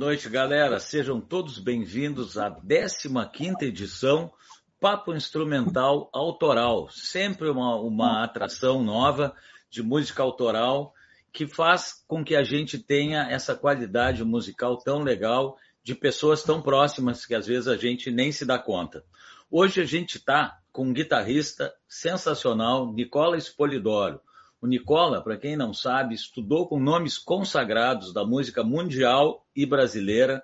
Noite, galera. Sejam todos bem-vindos à 15ª edição Papo Instrumental Autoral. Sempre uma, uma atração nova de música autoral que faz com que a gente tenha essa qualidade musical tão legal de pessoas tão próximas que às vezes a gente nem se dá conta. Hoje a gente está com um guitarrista sensacional, Nicola Espolidoro. O Nicola, para quem não sabe, estudou com nomes consagrados da música mundial e brasileira,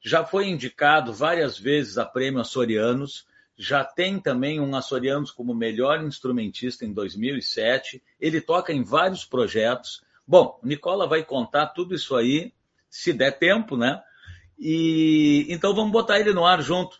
já foi indicado várias vezes a prêmio Açorianos, já tem também um Açorianos como melhor instrumentista em 2007, ele toca em vários projetos. Bom, o Nicola vai contar tudo isso aí, se der tempo, né? E então vamos botar ele no ar junto.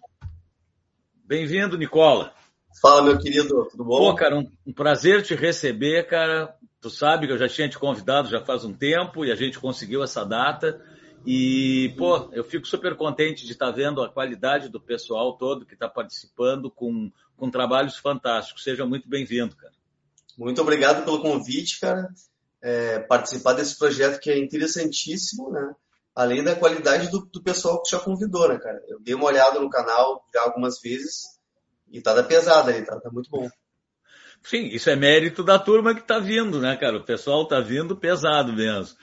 Bem-vindo, Nicola. Fala, meu querido, tudo bom? Pô, cara, um, um, prazer te receber, cara. Tu sabe que eu já tinha te convidado já faz um tempo e a gente conseguiu essa data. E, pô, eu fico super contente de estar tá vendo a qualidade do pessoal todo que está participando com, com trabalhos fantásticos. Seja muito bem-vindo, cara. Muito obrigado pelo convite, cara. É, participar desse projeto que é interessantíssimo, né? Além da qualidade do, do pessoal que já convidou, né, cara? Eu dei uma olhada no canal já algumas vezes e tá da pesada ali, tá, tá muito bom. Sim, isso é mérito da turma que tá vindo, né, cara? O pessoal tá vindo pesado mesmo.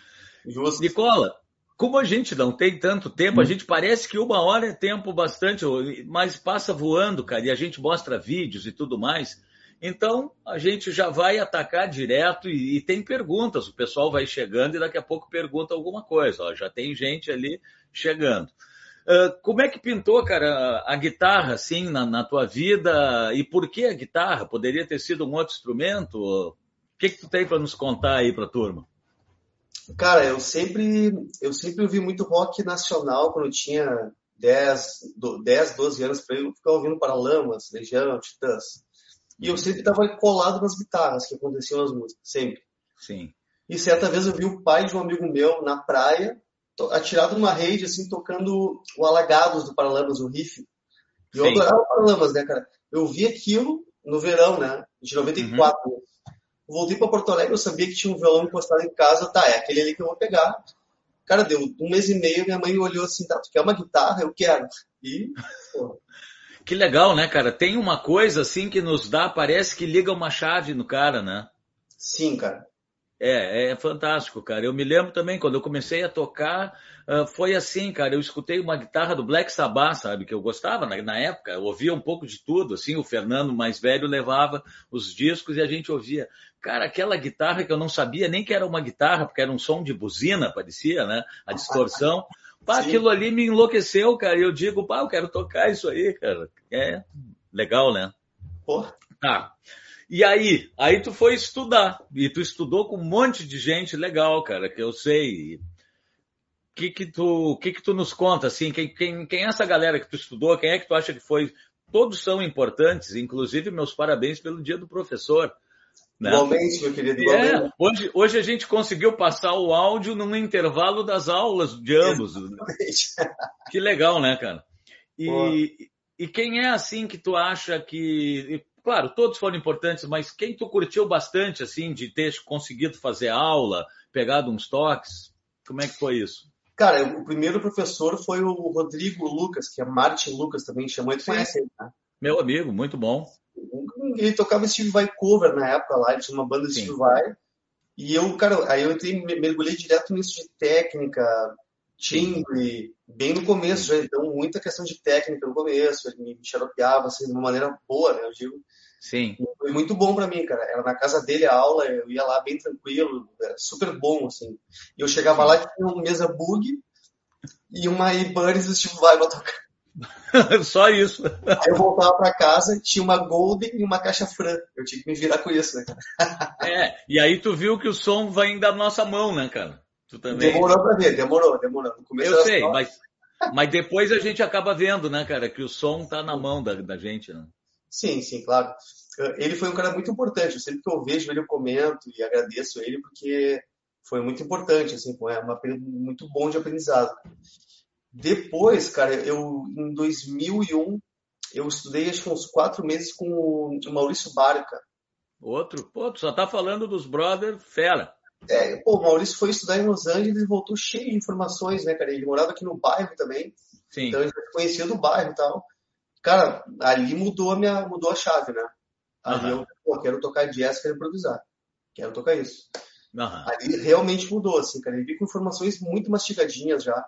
Justo. Nicola, como a gente não tem tanto tempo, a hum. gente parece que uma hora é tempo bastante, mas passa voando, cara, e a gente mostra vídeos e tudo mais. Então, a gente já vai atacar direto e, e tem perguntas. O pessoal vai chegando e daqui a pouco pergunta alguma coisa. Ó, já tem gente ali chegando. Uh, como é que pintou, cara, a guitarra, assim, na, na, tua vida? E por que a guitarra? Poderia ter sido um outro instrumento? O que, que tu tem para nos contar aí para a turma? Cara, eu sempre, eu sempre ouvi muito rock nacional quando eu tinha 10, 10 12 anos para eu ficar ouvindo Paralamas, Legião, Titãs. E eu sempre estava colado nas guitarras que aconteciam nas músicas, sempre. Sim. E certa vez eu vi o pai de um amigo meu na praia atirado numa rede, assim, tocando o Alagados do Paralamas, o riff. E eu Sim. adorava o Paralamas, né, cara? Eu vi aquilo no verão, né, de 94. Uhum. Voltei para Porto Alegre, eu sabia que tinha um violão encostado em casa, tá, é aquele ali que eu vou pegar. Cara, deu um mês e meio, minha mãe olhou assim, tá, tu quer uma guitarra? Eu quero. E, porra. Que legal, né, cara? Tem uma coisa assim que nos dá, parece que liga uma chave no cara, né? Sim, cara. É, é fantástico, cara. Eu me lembro também, quando eu comecei a tocar, uh, foi assim, cara. Eu escutei uma guitarra do Black Sabbath, sabe? Que eu gostava na, época. Eu ouvia um pouco de tudo, assim. O Fernando, mais velho, levava os discos e a gente ouvia. Cara, aquela guitarra que eu não sabia nem que era uma guitarra, porque era um som de buzina, parecia, né? A distorção. Pá, aquilo ali me enlouqueceu, cara. E eu digo, pá, eu quero tocar isso aí, cara. É legal, né? Porra. Tá. E aí, aí tu foi estudar, e tu estudou com um monte de gente legal, cara, que eu sei. O que que tu, que que tu nos conta, assim, quem, quem, quem é essa galera que tu estudou, quem é que tu acha que foi? Todos são importantes, inclusive meus parabéns pelo dia do professor. Né? Igualmente, meu querido. Igualmente. É, hoje, hoje a gente conseguiu passar o áudio num intervalo das aulas de ambos. Que legal, né, cara? E, e quem é assim que tu acha que Claro, todos foram importantes, mas quem tu curtiu bastante, assim, de ter conseguido fazer aula, pegado uns toques? Como é que foi isso? Cara, o primeiro professor foi o Rodrigo Lucas, que é Martin Lucas também, chamou, ele conhece ele, né? Meu amigo, muito bom. Ele tocava Steve Vai cover na época lá, ele tinha uma banda de Steve Vai. E eu, cara, aí eu entrei, mergulhei direto nisso de técnica, timbre, bem no começo já, então muita questão de técnica no começo, ele me xaropeava assim, de uma maneira boa, né, eu digo. Sim. Foi muito bom para mim, cara. Era na casa dele a aula, eu ia lá bem tranquilo, super bom, assim. E eu chegava lá e tinha uma mesa bug e uma Ibanez tipo vai pra tocar. Só isso. Aí eu voltava para casa, tinha uma Golden e uma caixa Fran. Eu tinha que me virar com isso, né, cara? É, e aí tu viu que o som vai da nossa mão, né, cara? Tu também. Demorou para ver, demorou, demorou. Eu sei, mas, mas depois a gente acaba vendo, né, cara, que o som tá na mão da, da gente, né? Sim, sim, claro. Ele foi um cara muito importante. Sempre que eu vejo ele, eu comento e agradeço ele, porque foi muito importante, assim, foi um período muito bom de aprendizado. Depois, cara, eu, em 2001, eu estudei acho que uns quatro meses com o Maurício Barca. Outro? Pô, tu só tá falando dos brother fera. É, pô, o Maurício foi estudar em Los Angeles e voltou cheio de informações, né, cara? Ele morava aqui no bairro também. Sim. Então ele conhecia do bairro e tal. Cara, ali mudou a minha, mudou a chave, né? Ali uhum. eu, pô, quero tocar jazz, quero improvisar. Quero tocar isso. Uhum. Ali realmente mudou, assim, cara. Ele vi com informações muito mastigadinhas já.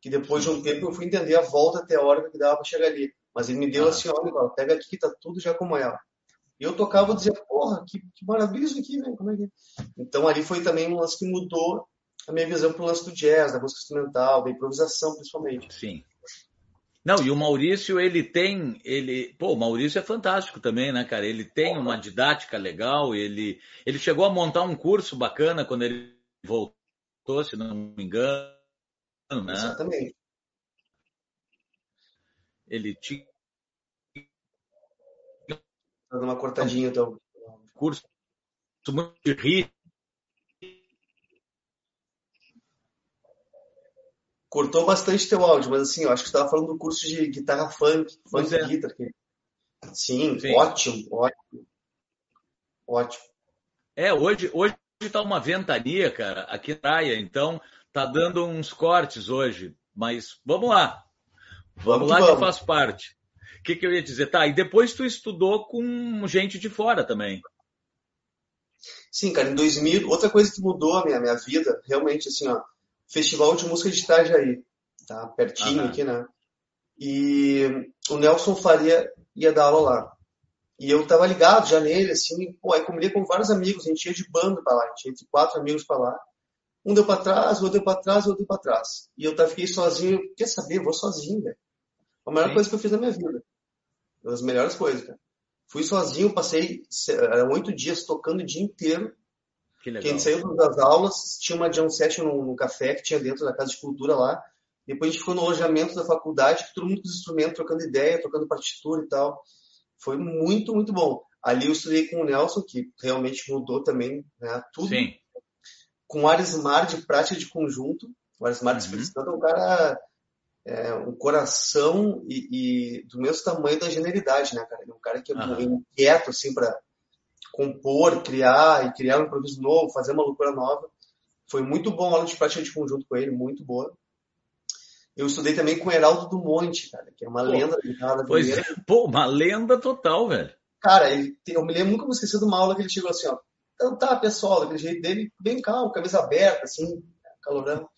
Que depois de um tempo eu fui entender a volta teórica que dava para chegar ali. Mas ele me deu uhum. assim, olha, pega aqui que tá tudo já como é. E eu tocava e dizia, porra, que, que maravilha isso aqui, velho. Como é que é? Então ali foi também um lance que mudou a minha visão pro lance do jazz, da música instrumental, da improvisação, principalmente. Sim. Não, e o Maurício, ele tem, ele, pô, o Maurício é fantástico também, né, cara? Ele tem uma didática legal, ele, ele chegou a montar um curso bacana quando ele voltou, se não me engano, né? Exatamente. Ele tinha dando uma cortadinha, então. Curso muito rico. Cortou bastante teu áudio, mas assim, eu acho que você estava falando do curso de guitarra funk, funk é. guitar. Sim, Sim, ótimo, ótimo. Ótimo. É, hoje, hoje tá uma ventania, cara, aqui na praia, então tá dando uns cortes hoje, mas vamos lá. Vamos, vamos lá que, que faz parte que, que eu ia dizer? Tá, e depois tu estudou com gente de fora também. Sim, cara, em 2000, outra coisa que mudou a minha, minha vida, realmente, assim, ó, Festival de Música de Itajaí, tá? Pertinho aqui, né? E o Nelson Faria ia dar aula lá. E eu tava ligado já nele, assim, pô, aí combinei com vários amigos, a gente ia de bando pra lá, a gente ia de quatro amigos pra lá. Um deu pra trás, outro deu pra trás, outro deu pra trás. E eu tava, fiquei sozinho, quer saber, eu vou sozinho, velho. A maior Sim. coisa que eu fiz na minha vida. Uma das melhores coisas, cara. Fui sozinho, passei oito dias tocando o dia inteiro. Que legal. Quem saiu das aulas, tinha uma jam session no, no, café que tinha dentro da Casa de Cultura lá. Depois a gente ficou no alojamento da faculdade, todo mundo com os instrumentos, trocando ideia, trocando partitura e tal. Foi muito, muito bom. Ali eu estudei com o Nelson, que realmente mudou também né, tudo. Sim. Com o Arismar de prática de conjunto. O Arismar uhum. de é um cara é, um coração e, e, do mesmo tamanho da genialidade, né, cara? Ele é um cara que é uhum. inquieto, assim, para compor, criar e criar um improviso novo, fazer uma loucura nova. Foi muito bom a aula de prática de conjunto com ele, muito boa. Eu estudei também com o Heraldo do Monte, cara, que é uma pô, lenda da guitarra Pois é, pô, uma lenda total, velho. Cara, ele, eu me lembro, nunca vou esquecer de uma aula que ele chegou assim, ó. Então tá, pessoal, daquele jeito dele, bem calmo, cabeça aberta, assim, calorão.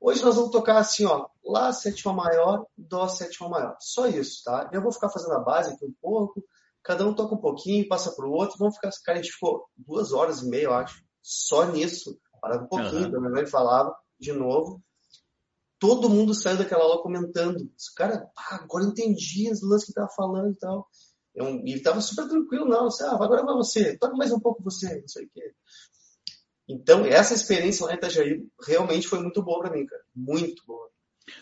Hoje nós vamos tocar assim, ó, Lá sétima maior, Dó sétima maior. Só isso, tá? Eu vou ficar fazendo a base aqui um pouco, cada um toca um pouquinho, passa para o outro, vamos ficar. Cara, a gente ficou duas horas e meia, eu acho, só nisso. Parava um pouquinho, uhum. ele falava de novo. Todo mundo saiu daquela aula comentando. Cara, ah, agora entendi as lances que tava falando e tal. Eu, e ele tava super tranquilo, não. Você, ah, agora vai você, toca mais um pouco você, não sei o quê. Então, essa experiência lá em Itajaí realmente foi muito boa para mim, cara. Muito boa.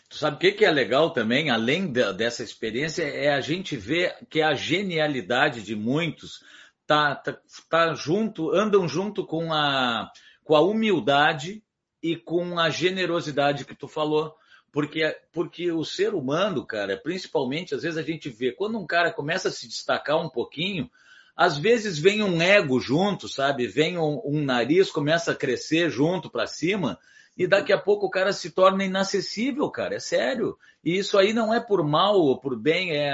Tu sabe o que, que é legal também, além de, dessa experiência, é a gente ver que a genialidade de muitos tá, tá, tá junto, andam junto com a, com a humildade e com a generosidade que tu falou. Porque, porque o ser humano, cara, principalmente, às vezes a gente vê, quando um cara começa a se destacar um pouquinho, às vezes vem um ego junto, sabe? Vem um, um nariz, começa a crescer junto para cima, e daqui a pouco o cara se torna inacessível, cara. É sério. E isso aí não é por mal ou por bem, é.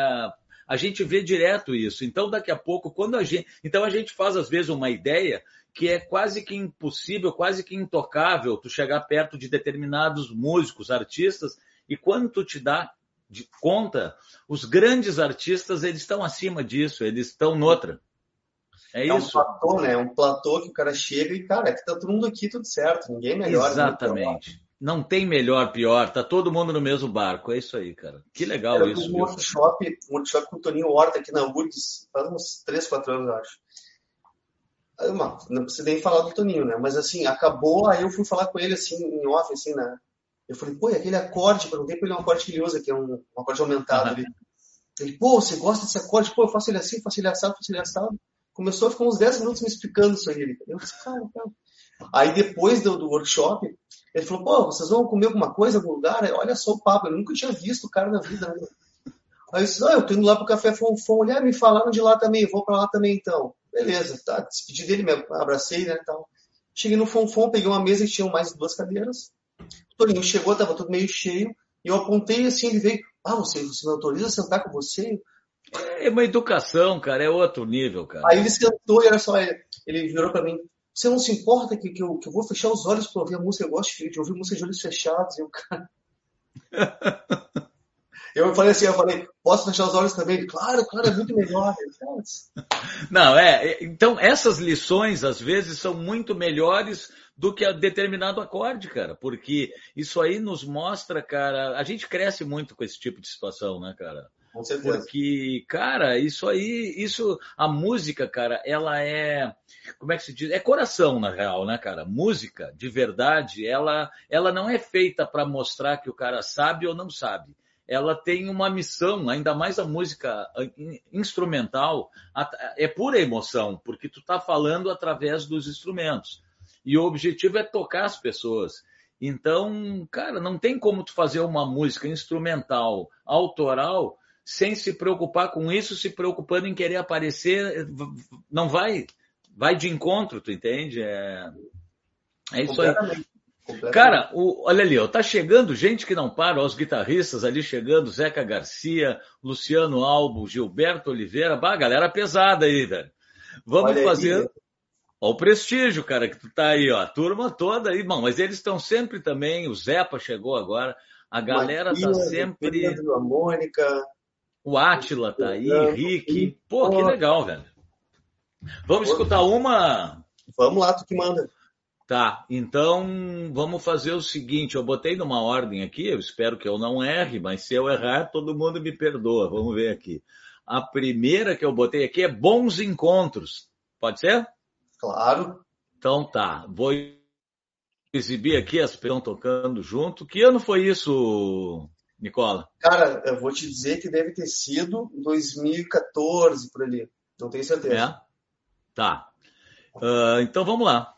A gente vê direto isso. Então, daqui a pouco, quando a gente. Então, a gente faz, às vezes, uma ideia que é quase que impossível, quase que intocável tu chegar perto de determinados músicos, artistas, e quando tu te dá de conta, os grandes artistas, eles estão acima disso, eles estão noutra. É, é isso. um platô, né? É um platô que o cara chega e, cara, é que tá todo mundo aqui, tudo certo. Ninguém melhor. Exatamente. Não tem melhor, pior. Tá todo mundo no mesmo barco. É isso aí, cara. Que legal Era isso. Um workshop, um workshop com o Toninho Horta aqui na URGS, faz uns 3, 4 anos, eu acho. Aí, não precisa nem falar do Toninho, né? Mas assim, acabou, aí eu fui falar com ele assim, em off, assim, né? Eu falei, pô, e aquele acorde, perguntei pra ele um acorde que ele usa, que é um, um acorde aumentado. Uhum. Ele, ele, pô, você gosta desse acorde? Pô, eu faço ele assim, faço ele assado, faço ele assado começou a ficar uns 10 minutos me explicando isso aí. Eu disse, cara, cara. Aí depois do, do, workshop, ele falou, pô, vocês vão comer alguma coisa em algum lugar? Olha só o papo, eu nunca tinha visto o cara na vida. Né? Aí eu disse, ah, eu tô indo lá pro Café Fonfon, olhar, me falaram de lá também, vou para lá também então. Beleza, tá, despedi dele, me abracei, né, tal. Cheguei no Fonfon, peguei uma mesa que tinha mais duas cadeiras. O Toninho chegou, tava tudo meio cheio. E eu apontei assim, ele veio, ah, você, você me autoriza a sentar com você? É uma educação, cara, é outro nível, cara. Aí ele sentou e olha só, ele, virou para mim, você não se importa que, que, eu, que eu vou fechar os olhos para ouvir a música? Eu gosto de ouvir música de olhos fechados. E o cara... eu falei assim, eu falei, posso fechar os olhos também? Claro, claro, é muito melhor. Não, é, então essas lições às vezes são muito melhores do que a determinado acorde, cara, porque isso aí nos mostra, cara, a gente cresce muito com esse tipo de situação, né, cara? Com certeza. Porque, cara, isso aí, isso, a música, cara, ela é, como é que se diz? É coração, na real, né, cara? Música, de verdade, ela, ela não é feita para mostrar que o cara sabe ou não sabe. Ela tem uma missão, ainda mais a música instrumental, é pura emoção, porque tu tá falando através dos instrumentos. E o objetivo é tocar as pessoas. Então, cara, não tem como tu fazer uma música instrumental, autoral, sem se preocupar com isso, se preocupando em querer aparecer, não vai, vai de encontro, tu entende? É, é isso aí. Cara, o, olha ali, ó, tá chegando gente que não para, ó, os guitarristas ali chegando, Zeca Garcia, Luciano Albo, Gilberto Oliveira, bah, galera pesada aí, velho. Vamos olha fazer. Aí. Ó, o prestígio, cara, que tu tá aí, ó, a turma toda aí, bom, mas eles estão sempre também, o Zepa chegou agora, a galera tá sempre. Pedro, a Mônica. O Átila tá aí, Henrique. Pô, que legal, velho. Vamos escutar uma? Vamos lá, tu que manda. Tá, então vamos fazer o seguinte, eu botei numa ordem aqui, eu espero que eu não erre, mas se eu errar, todo mundo me perdoa. Vamos ver aqui. A primeira que eu botei aqui é Bons Encontros. Pode ser? Claro. Então tá, vou exibir aqui as estão tocando junto. Que ano foi isso, Nicola? Cara, eu vou te dizer que deve ter sido 2014 por ali. Não tenho certeza. É? Tá. Uh, então vamos lá.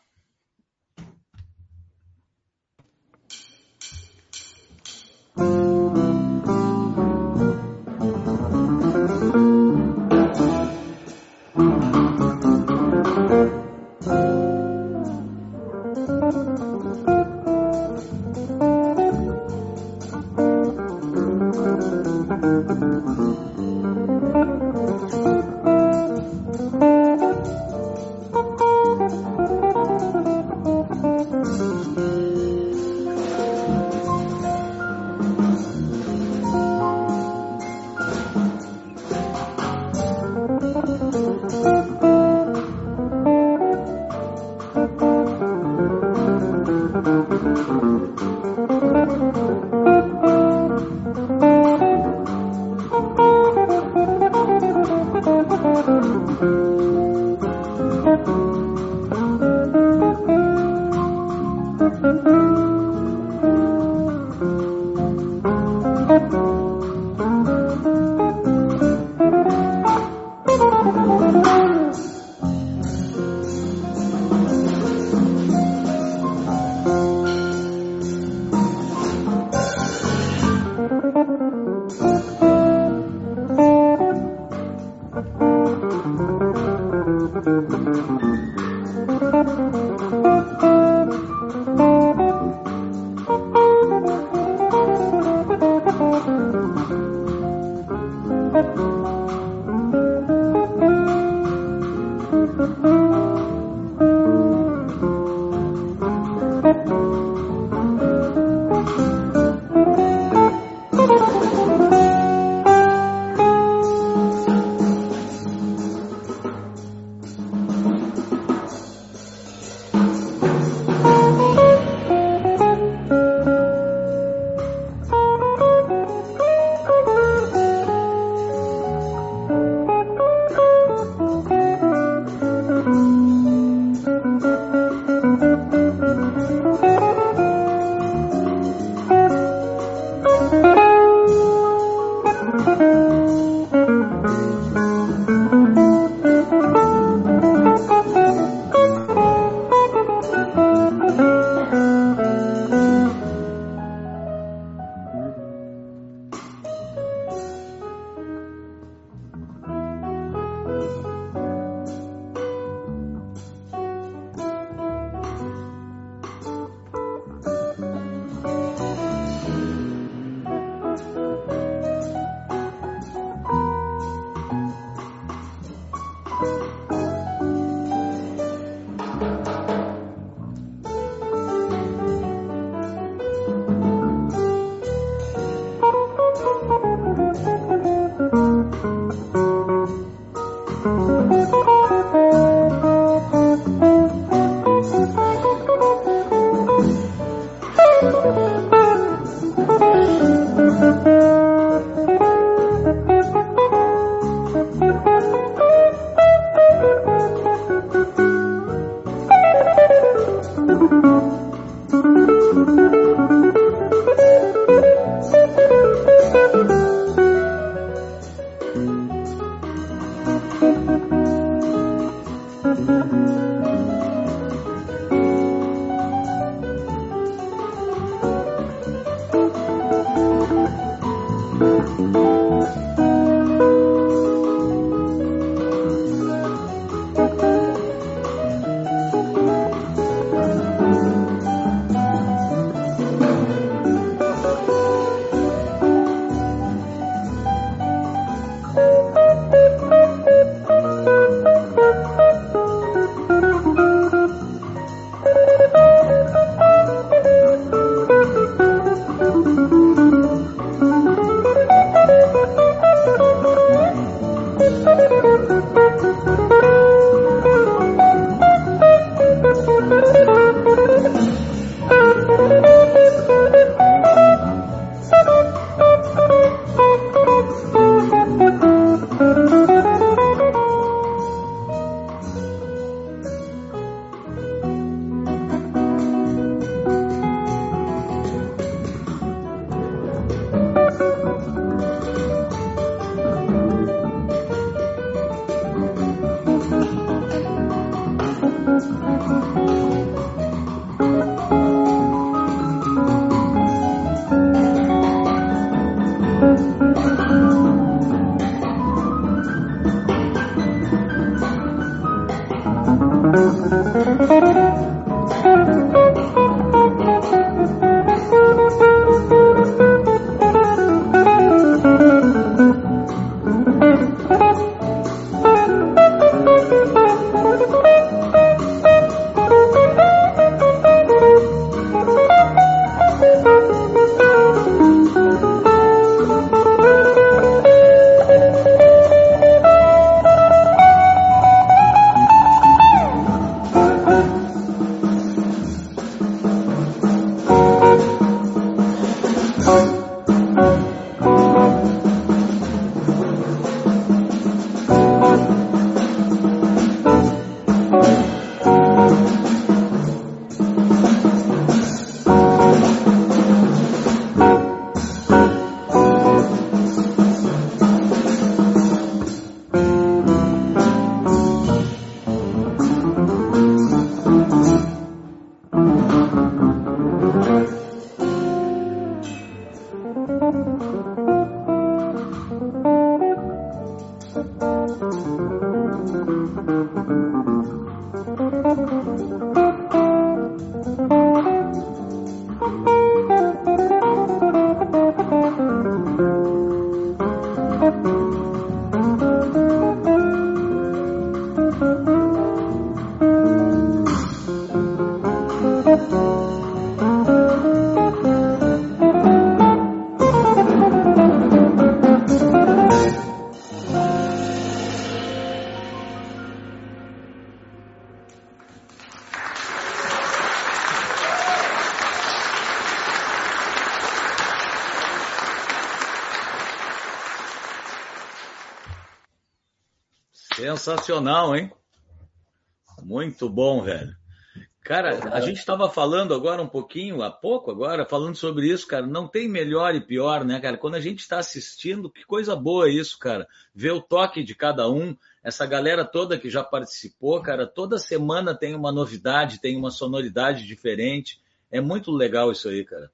Sensacional, hein? Muito bom, velho. Cara, a gente estava falando agora um pouquinho, há pouco agora, falando sobre isso, cara. Não tem melhor e pior, né, cara? Quando a gente está assistindo, que coisa boa isso, cara. Ver o toque de cada um, essa galera toda que já participou, cara, toda semana tem uma novidade, tem uma sonoridade diferente. É muito legal isso aí, cara.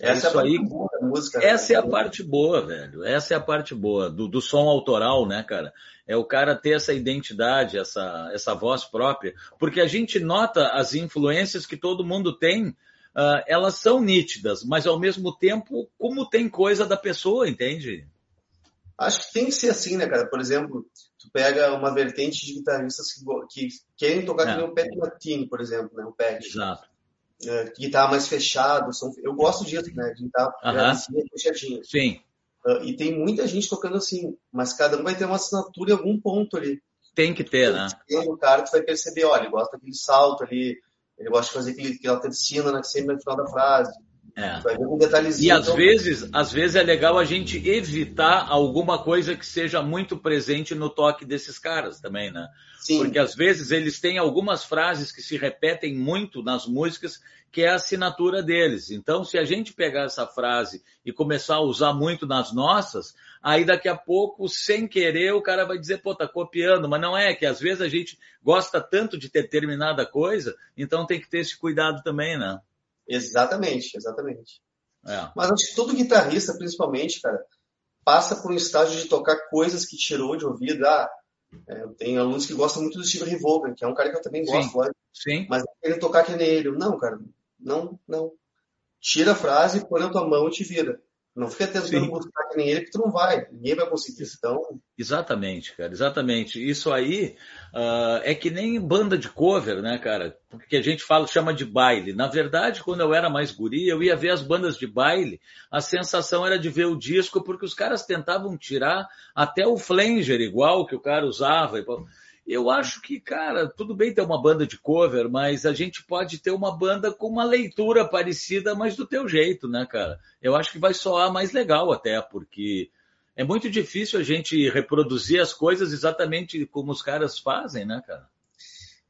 É essa isso é a aí, boa da música. Né? Essa né? é a parte boa, velho. Essa é a parte boa do, do som autoral, né, cara? É o cara ter essa identidade, essa, essa voz própria. Porque a gente nota as influências que todo mundo tem, uh, elas são nítidas, mas ao mesmo tempo, como tem coisa da pessoa, entende? Acho que tem que ser assim, né, cara? Por exemplo, tu pega uma vertente de guitarristas que, que querem tocar é. que nem o Pat Martini, por exemplo, né? O Pat. Exato é, guitarra mais fechado. São, eu gosto disso, né? De guitarra uh -huh. assim, fechadinha. Sim. Uh, e tem muita gente tocando assim, mas cada um vai ter uma assinatura em algum ponto ali. Tem que ter, né? O cara tu vai perceber, olha, ele gosta daquele salto ali, ele gosta de fazer aquele, aquela tercina né, sempre no final da frase. É. Vai ver um detalhezinho. E às então... vezes, às vezes é legal a gente evitar alguma coisa que seja muito presente no toque desses caras também, né? Sim. Porque às vezes eles têm algumas frases que se repetem muito nas músicas, que é a assinatura deles. Então, se a gente pegar essa frase e começar a usar muito nas nossas, aí daqui a pouco, sem querer, o cara vai dizer, pô, tá copiando, mas não é, que às vezes a gente gosta tanto de determinada coisa, então tem que ter esse cuidado também, né? Exatamente, exatamente. É. Mas acho que todo guitarrista, principalmente, cara, passa por um estágio de tocar coisas que tirou de ouvido. Ah, é, tem alunos que gostam muito do Steve Vaughan, que é um cara que eu também gosto, sim, sim. mas ele tocar que nem ele. Não, cara, não, não. Tira a frase, põe na tua mão e te vira. Não fica tentando Sim. buscar que nem ele, que tu não vai. Ninguém vai conseguir. Então... Exatamente, cara, exatamente. Isso aí uh, é que nem banda de cover, né, cara? Porque a gente fala, chama de baile. Na verdade, quando eu era mais guri, eu ia ver as bandas de baile, a sensação era de ver o disco, porque os caras tentavam tirar até o flanger igual que o cara usava. Eu acho que, cara, tudo bem ter uma banda de cover, mas a gente pode ter uma banda com uma leitura parecida, mas do teu jeito, né, cara? Eu acho que vai soar mais legal até, porque é muito difícil a gente reproduzir as coisas exatamente como os caras fazem, né, cara?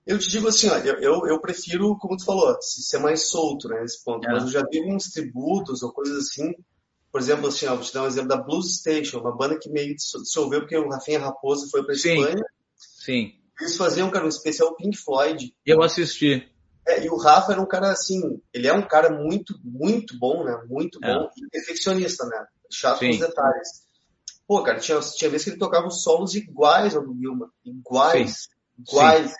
Eu te digo assim, ó, eu, eu prefiro, como tu falou, ser mais solto né, nesse ponto. É. Mas eu já vi uns tributos ou coisas assim. Por exemplo, assim, ó, vou te dar um exemplo da Blues Station, uma banda que meio dissolveu porque o Rafinha Raposo foi para Espanha. Sim. Eles faziam, cara, um especial Pink Floyd. Eu assisti. É, e o Rafa era um cara assim, ele é um cara muito, muito bom, né? Muito é. bom e perfeccionista, né? Chato nos detalhes. Pô, cara, tinha, tinha vezes que ele tocava os solos iguais ao do Gilman. Iguais. Sim. Iguais. Sim.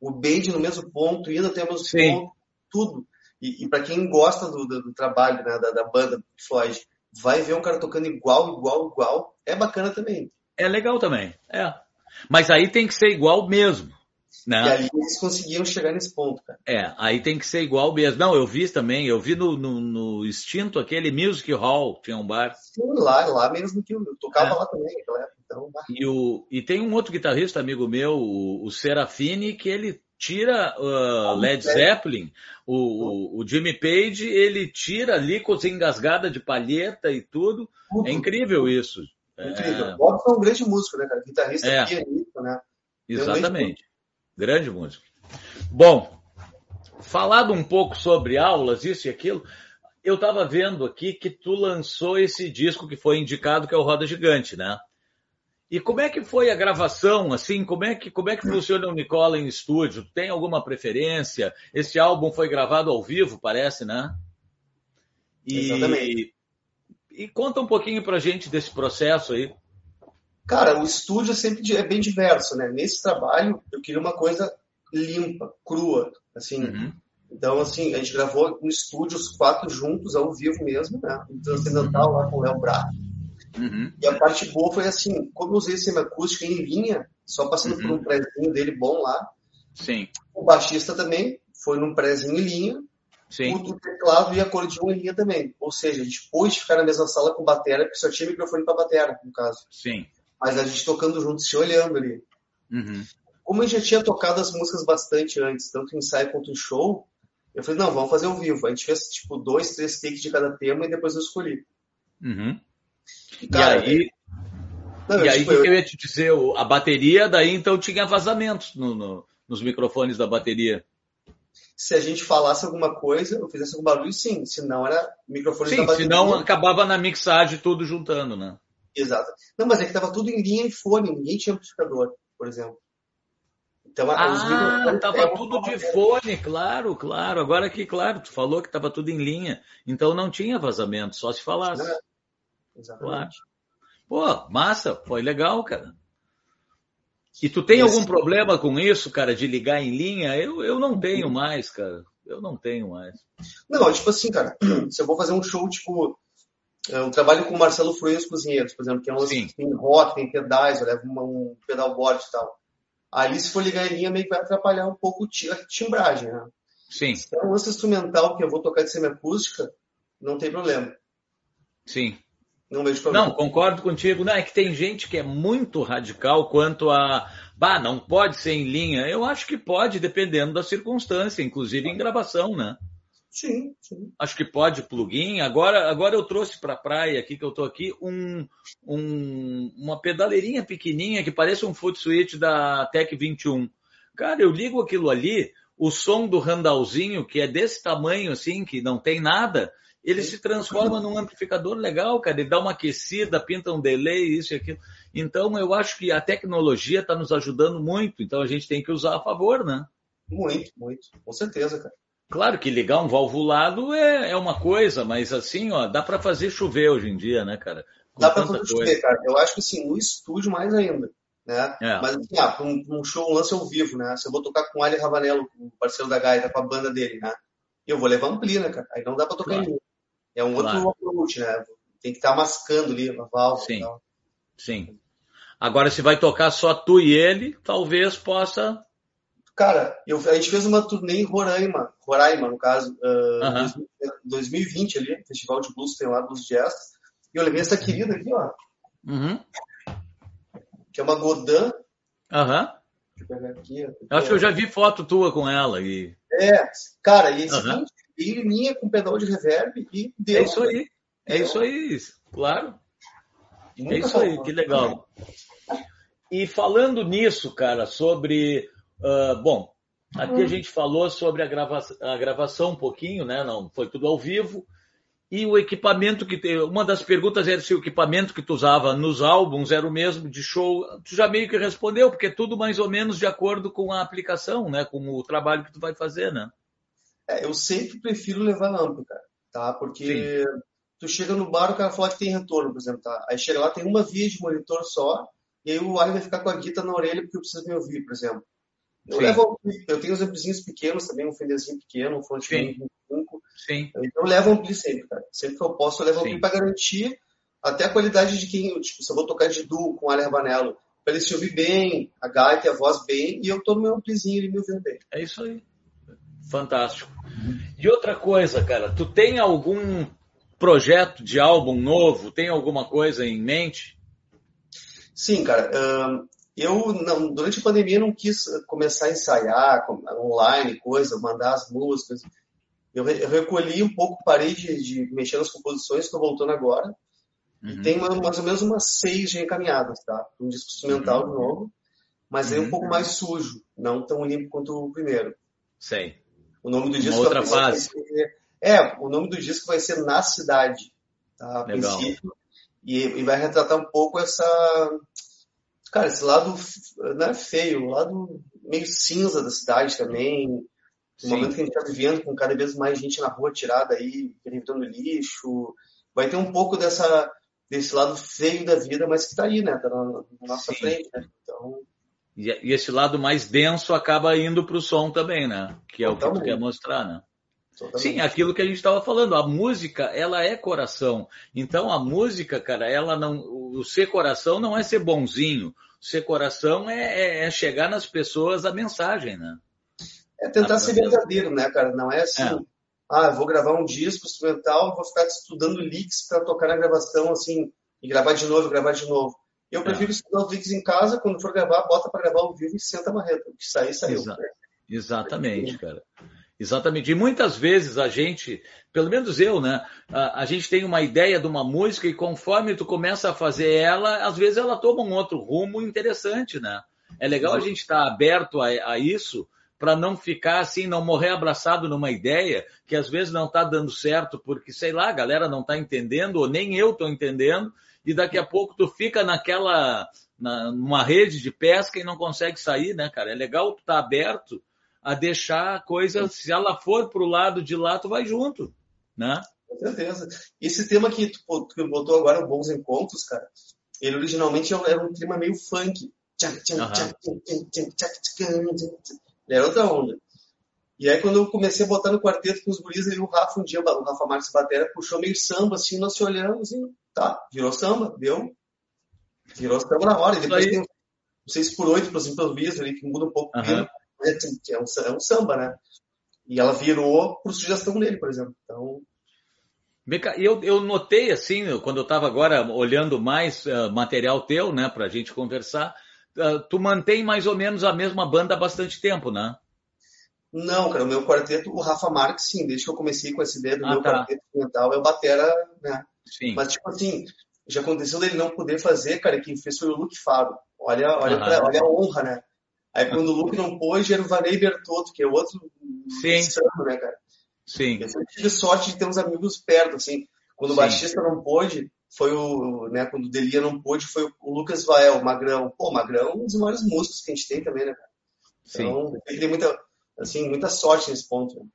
O Bade no mesmo ponto, indo até o mesmo Sim. ponto, tudo. E, e para quem gosta do, do, do trabalho, né, da, da banda Floyd, vai ver um cara tocando igual, igual, igual. É bacana também. É legal também. É. Mas aí tem que ser igual mesmo. Né? E aí eles conseguiam chegar nesse ponto, cara. É, aí tem que ser igual mesmo. Não, eu vi também, eu vi no, no, no Instinto aquele Music Hall, tinha um bar. Sim, lá, lá mesmo que eu, eu tocava é. lá também naquela época. Então, e, o, e tem um outro guitarrista, amigo meu, o, o Serafini, que ele tira uh, Led Zeppelin, o, o, o, Jimmy Page, ele tira ali com engasgada de palheta e tudo. É incrível isso. Incrível. É... Bob foi um grande músico, né, cara? Guitarrista, é. pianista, né? Exatamente. Grande... grande músico. Bom, falado um pouco sobre aulas, isso e aquilo, eu estava vendo aqui que tu lançou esse disco que foi indicado, que é o Roda Gigante, né? E como é que foi a gravação, assim, como é que, como é que funciona o Nicola em estúdio? Tem alguma preferência? Esse álbum foi gravado ao vivo, parece, né? E, Exatamente. E conta um pouquinho pra gente desse processo aí. Cara, o estúdio sempre é bem diverso, né? Nesse trabalho, eu queria uma coisa limpa, crua, assim. Uhum. Então, assim, a gente gravou no estúdio os quatro juntos, ao vivo mesmo, né? No Transcendental, lá com o Léo Brato. Uhum. E a parte boa foi assim, como eu usei semiacústica em linha, só passando uhum. por um prézinho dele bom lá. Sim. O baixista também foi num prézinho em linha. Sim. o teclado e acordeon em linha também. Ou seja, a gente pôde ficar na mesma sala com batera, porque só tinha microfone para batera, no caso. Sim. Mas a gente tocando junto, se olhando ali. Uhum. Como a gente já tinha tocado as músicas bastante antes, tanto em ensaio quanto em show, eu falei, não, vamos fazer ao vivo. A gente fez, tipo, dois, três takes de cada tema e depois eu escolhi. Uhum. E, cara, e aí... Não, e aí, tipo, o que, eu... eu ia te dizer? A bateria, daí, então, tinha vazamentos no, no, nos microfones da bateria se a gente falasse alguma coisa, eu fizesse algum barulho, sim. Se não, era microfone sim, bateria. Senão acabava na mixagem tudo juntando, né? Exato. Não, mas é que tava tudo em linha e fone, ninguém tinha amplificador, por exemplo. Então, ah, tava tudo de fone, claro, claro. Agora que, claro, tu falou que tava tudo em linha. Então não tinha vazamento, só se falasse. É. Exatamente. Claro. Pô, massa, foi legal, cara. E tu tem Esse... algum problema com isso, cara, de ligar em linha? Eu, eu não tenho mais, cara. Eu não tenho mais. Não, tipo assim, cara, se eu vou fazer um show, tipo, eu é, trabalho com o Marcelo Fruê os cozinheiros, por exemplo, que é um que tem rock, tem pedais, eu levo um pedalboard e tal. Ali, se for ligar em linha, meio que vai atrapalhar um pouco a timbragem, né? Sim. Se é um lance instrumental que eu vou tocar de semiacústica, não tem problema. Sim. Não vejo problema. Não, concordo contigo. Não, é que tem gente que é muito radical quanto a. Bah, não pode ser em linha. Eu acho que pode, dependendo da circunstância, inclusive em gravação, né? Sim, sim. Acho que pode plugin. Agora, agora eu trouxe para a praia aqui que eu tô aqui um, um, uma pedaleirinha pequenininha que parece um foot switch da Tech 21. Cara, eu ligo aquilo ali, o som do randalzinho, que é desse tamanho assim, que não tem nada, ele se transforma num amplificador legal, cara. Ele dá uma aquecida, pinta um delay, isso e aquilo. Então, eu acho que a tecnologia está nos ajudando muito. Então, a gente tem que usar a favor, né? Muito, muito. Com certeza, cara. Claro que ligar um valvulado é, é uma coisa, mas assim, ó, dá para fazer chover hoje em dia, né, cara? Com dá para fazer coisa. chover, cara. Eu acho que assim, no estúdio mais ainda. Né? É. Mas assim, ah, um, um, show, um lance ao vivo, né? Se eu vou tocar com o Ali Ravanello, o parceiro da Gaita, com a banda dele, né? Eu vou levar ampli, né, cara? Aí não dá para tocar claro. em. É um claro. outro approach, né? Tem que estar tá mascando ali a válvula. Sim. Sim. Agora, se vai tocar só tu e ele, talvez possa Cara, eu, a gente fez uma turnê em Roraima, Roraima, no caso, uh, 2020 ali, Festival de Blues tem lá, Blues Jazz, e eu levei essa querida aqui, ó, uhum. que é uma Godin. Aham. Deixa eu pegar aqui. Acho que eu já vi foto tua com ela. E... É, cara, e esse uhum. Bem com pedal de reverb e deu. É isso aí, é deu. isso aí, claro. é isso aí, que legal. E falando nisso, cara, sobre Uh, bom, aqui a uhum. gente falou sobre a, grava a gravação um pouquinho, né? Não, foi tudo ao vivo. E o equipamento que te... uma das perguntas era se o equipamento que tu usava nos álbuns era o mesmo de show. Tu já meio que respondeu, porque é tudo mais ou menos de acordo com a aplicação, né? Com o trabalho que tu vai fazer, né? É, eu sempre prefiro levar amplo, cara, tá? Porque Sim. tu chega no bar, o cara fala que tem retorno, por exemplo, tá? Aí chega lá, tem uma via de monitor só, e aí o Ali vai ficar com a guita na orelha porque precisa me ouvir, por exemplo. Eu, levo, eu tenho os amplizinhos pequenos também, um Fenderzinho pequeno, um Frontman 25. Sim. Então eu levo ampli sempre, cara. Sempre que eu posso, eu levo ampli para garantir até a qualidade de quem, tipo, se eu vou tocar de duo com o Ale Rabanello, para ele se ouvir bem, a gaita e a voz bem, e eu tô no meu amplizinho ele me ouvindo bem. É isso aí. Fantástico. E outra coisa, cara, tu tem algum projeto de álbum novo? Tem alguma coisa em mente? Sim, cara. Eu, não, durante a pandemia, não quis começar a ensaiar online, coisa, mandar as músicas. Eu, recolhi um pouco, parei de, de, mexer nas composições, estou voltando agora. Uhum. E tem mais ou menos umas seis já encaminhadas, tá? Um disco instrumental uhum. novo, mas uhum. é um pouco mais sujo, não tão limpo quanto o primeiro. Sei. O nome do disco uma outra fase. Ser, é, o nome do disco vai ser Na Cidade, tá? A Legal. princípio. E, e vai retratar um pouco essa cara, esse lado né, feio, o lado meio cinza da cidade também. O momento que a gente está vivendo com cada vez mais gente na rua tirada aí, evitando lixo. Vai ter um pouco dessa, desse lado feio da vida, mas que está aí, né? Está na, na, nossa Sim. frente, né? Então... E, e, esse lado mais denso acaba indo para o som também, né? Que é Totalmente. o que tu quer mostrar, né? Totalmente. Sim, aquilo que a gente estava falando, a música, ela é coração. Então a música, cara, ela não, o ser coração não é ser bonzinho. O ser coração é, é, é chegar nas pessoas a mensagem, né? É tentar a ser verdadeiro, né, cara? Não é assim, é. ah, vou gravar um disco instrumental, vou ficar estudando licks para tocar na gravação, assim, e gravar de novo, gravar de novo. Eu prefiro é. estudar os licks em casa, quando for gravar, bota para gravar ao vivo e senta a marreta. O que sair, saiu. Exa né? Exatamente, cara. Exatamente. E muitas vezes a gente, pelo menos eu, né? A, a, gente tem uma ideia de uma música e conforme tu começa a fazer ela, às vezes ela toma um outro rumo interessante, né? É legal a gente estar tá aberto a, a isso para não ficar assim, não morrer abraçado numa ideia que às vezes não está dando certo porque, sei lá, a galera não está entendendo ou nem eu estou entendendo e daqui a pouco tu fica naquela, na, numa rede de pesca e não consegue sair, né, cara? É legal tu estar tá aberto a deixar a coisa, se ela for para o lado de lá, tu vai junto, né? Com certeza. Esse tema que tu, tu botou agora, Bons Encontros, cara, ele originalmente era um clima meio funk. Era outra onda. E aí, quando eu comecei a botar no quarteto com os guris, aí o Rafa, um dia, o Rafa Marques Batera, puxou meio samba, assim, nós se olhamos e tá, virou samba, deu. Virou samba na hora. E depois tem, não sei se por oito, por exemplo, improviso ali, que muda um pouco uhum. É um, é um samba, né? E ela virou por sugestão dele, por exemplo. Então. Eu, eu notei assim, quando eu estava agora olhando mais uh, material teu, né, para a gente conversar, uh, tu mantém mais ou menos a mesma banda há bastante tempo, né? Não, cara, o meu quarteto, o Rafa Marques, sim, desde que eu comecei com essa ideia do ah, meu tá. quarteto instrumental, é o Batera, né? Sim. Mas, tipo assim, já aconteceu dele não poder fazer, cara, quem fez foi o Luke Faro. Olha, olha, uhum. pra, olha a honra, né? Aí quando o Luke não pôs, era o Vanei Bertotto, que é outro Sim. Insano, né, cara? Sim. Eu tive sorte de ter uns amigos perto, assim. Quando Sim. o Batista não pôde, foi o, né, quando o Delia não pôde, foi o Lucas Vael, o Magrão. Pô, o Magrão é um dos maiores músicos que a gente tem também, né, cara? Então, Sim. tem muita, assim, muita sorte nesse ponto. Né?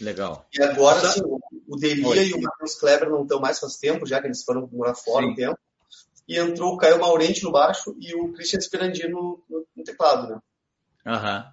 Legal. E agora, assim, o Delia e o Matheus Kleber não estão mais faz tempo, já que eles foram morar fora Sim. um tempo. E entrou o Caio Maurente no baixo e o Christian Esperandino no, no teclado, né? Aham.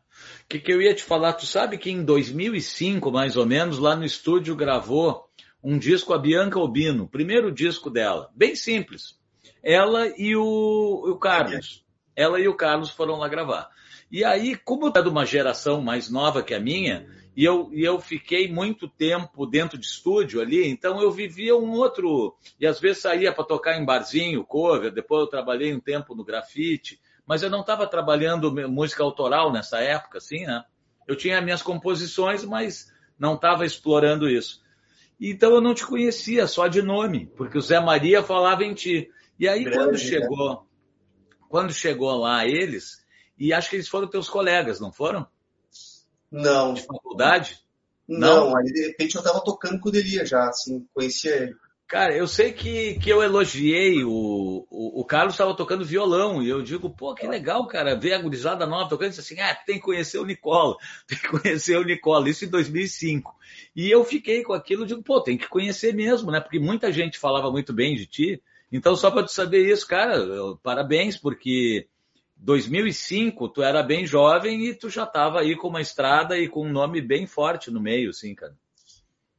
O que, que eu ia te falar? Tu sabe que em 2005, mais ou menos, lá no estúdio gravou um disco a Bianca Albino, primeiro disco dela, bem simples. Ela e o, o Carlos. Ela e o Carlos foram lá gravar. E aí, como é de uma geração mais nova que a minha, e eu, e eu fiquei muito tempo dentro de estúdio ali, então eu vivia um outro. E às vezes saía para tocar em barzinho, cover, depois eu trabalhei um tempo no grafite, mas eu não estava trabalhando música autoral nessa época, assim, né? Eu tinha minhas composições, mas não estava explorando isso. Então eu não te conhecia só de nome, porque o Zé Maria falava em ti. E aí Grande, quando chegou, né? quando chegou lá eles, e acho que eles foram teus colegas, não foram? Não. De faculdade? Não, não? aí de repente eu estava tocando com o Delia já, assim, conhecia ele. Cara, eu sei que, que eu elogiei o, o, o Carlos estava tocando violão e eu digo, pô, que legal, cara, ver a gurizada nova tocando. Disse assim, ah, tem que conhecer o Nicola, tem que conhecer o Nicola, isso em 2005. E eu fiquei com aquilo, digo, pô, tem que conhecer mesmo, né? Porque muita gente falava muito bem de ti. Então, só para tu saber isso, cara, parabéns, porque 2005, tu era bem jovem e tu já estava aí com uma estrada e com um nome bem forte no meio, sim, cara.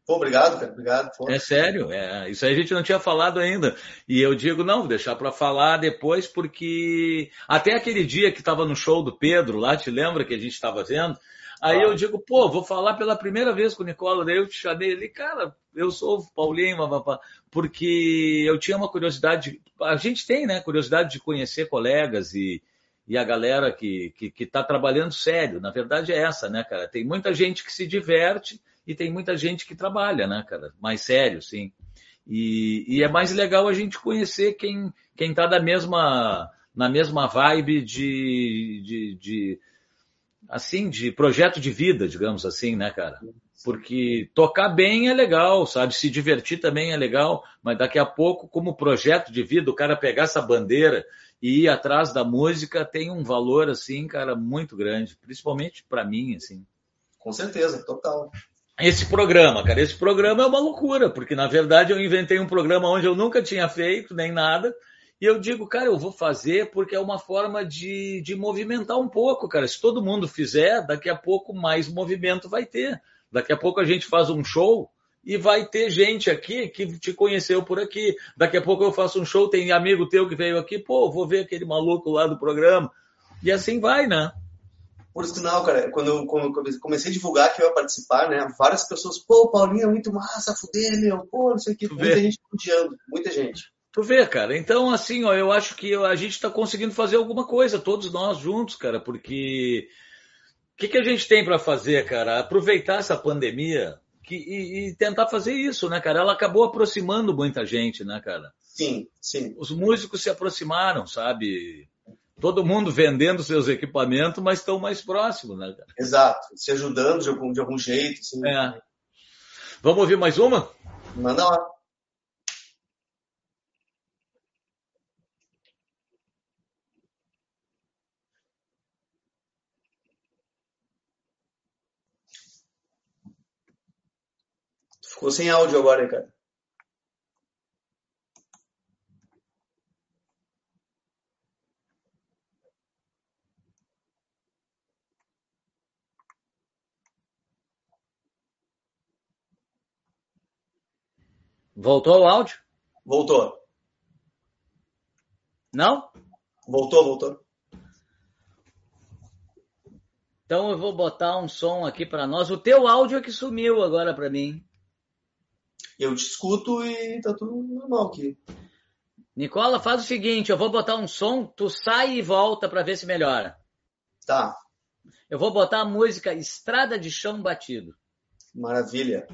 Pô, obrigado, cara, obrigado. Pô. É sério, é, isso aí a gente não tinha falado ainda. E eu digo, não, vou deixar para falar depois, porque até aquele dia que estava no show do Pedro lá, te lembra que a gente estava vendo? Aí ah. eu digo, pô, vou falar pela primeira vez com o Nicola, daí eu te chamei ele, cara, eu sou o Paulinho, porque eu tinha uma curiosidade, a gente tem, né, curiosidade de conhecer colegas e, e a galera que está que, que tá trabalhando sério. Na verdade é essa, né, cara? Tem muita gente que se diverte e tem muita gente que trabalha, né, cara? Mais sério, sim. E, e é mais legal a gente conhecer quem quem está da mesma na mesma vibe de, de, de assim de projeto de vida, digamos assim, né, cara? Porque tocar bem é legal, sabe? Se divertir também é legal, mas daqui a pouco, como projeto de vida, o cara pegar essa bandeira e ir atrás da música tem um valor assim, cara, muito grande, principalmente para mim, assim. Com certeza, total. Esse programa, cara, esse programa é uma loucura, porque na verdade eu inventei um programa onde eu nunca tinha feito nem nada, e eu digo, cara, eu vou fazer porque é uma forma de, de movimentar um pouco, cara. Se todo mundo fizer, daqui a pouco mais movimento vai ter. Daqui a pouco a gente faz um show e vai ter gente aqui que te conheceu por aqui. Daqui a pouco eu faço um show, tem amigo teu que veio aqui, pô, vou ver aquele maluco lá do programa. E assim vai, né? Por sinal, cara, quando eu, comecei a divulgar que eu ia participar, né? Várias pessoas, pô, Paulinho é muito massa, fuder, meu, pô, não sei o que. Tu muita vê. gente odiando, muita gente. Tu vê, cara. Então, assim, ó, eu acho que a gente está conseguindo fazer alguma coisa, todos nós juntos, cara, porque o que, que a gente tem para fazer, cara? Aproveitar essa pandemia que, e, e, tentar fazer isso, né, cara? Ela acabou aproximando muita gente, né, cara? Sim, sim. Os músicos se aproximaram, sabe? Todo mundo vendendo seus equipamentos, mas estão mais próximos, né, cara? Exato, se ajudando de algum, de algum jeito. Assim. É. Vamos ouvir mais uma? Manda lá. Ficou sem áudio agora, cara. Voltou o áudio? Voltou. Não? Voltou, voltou. Então eu vou botar um som aqui para nós. O teu áudio é que sumiu agora para mim. Eu te escuto e tá tudo normal aqui. Nicola, faz o seguinte, eu vou botar um som, tu sai e volta para ver se melhora. Tá. Eu vou botar a música Estrada de Chão Batido. Maravilha.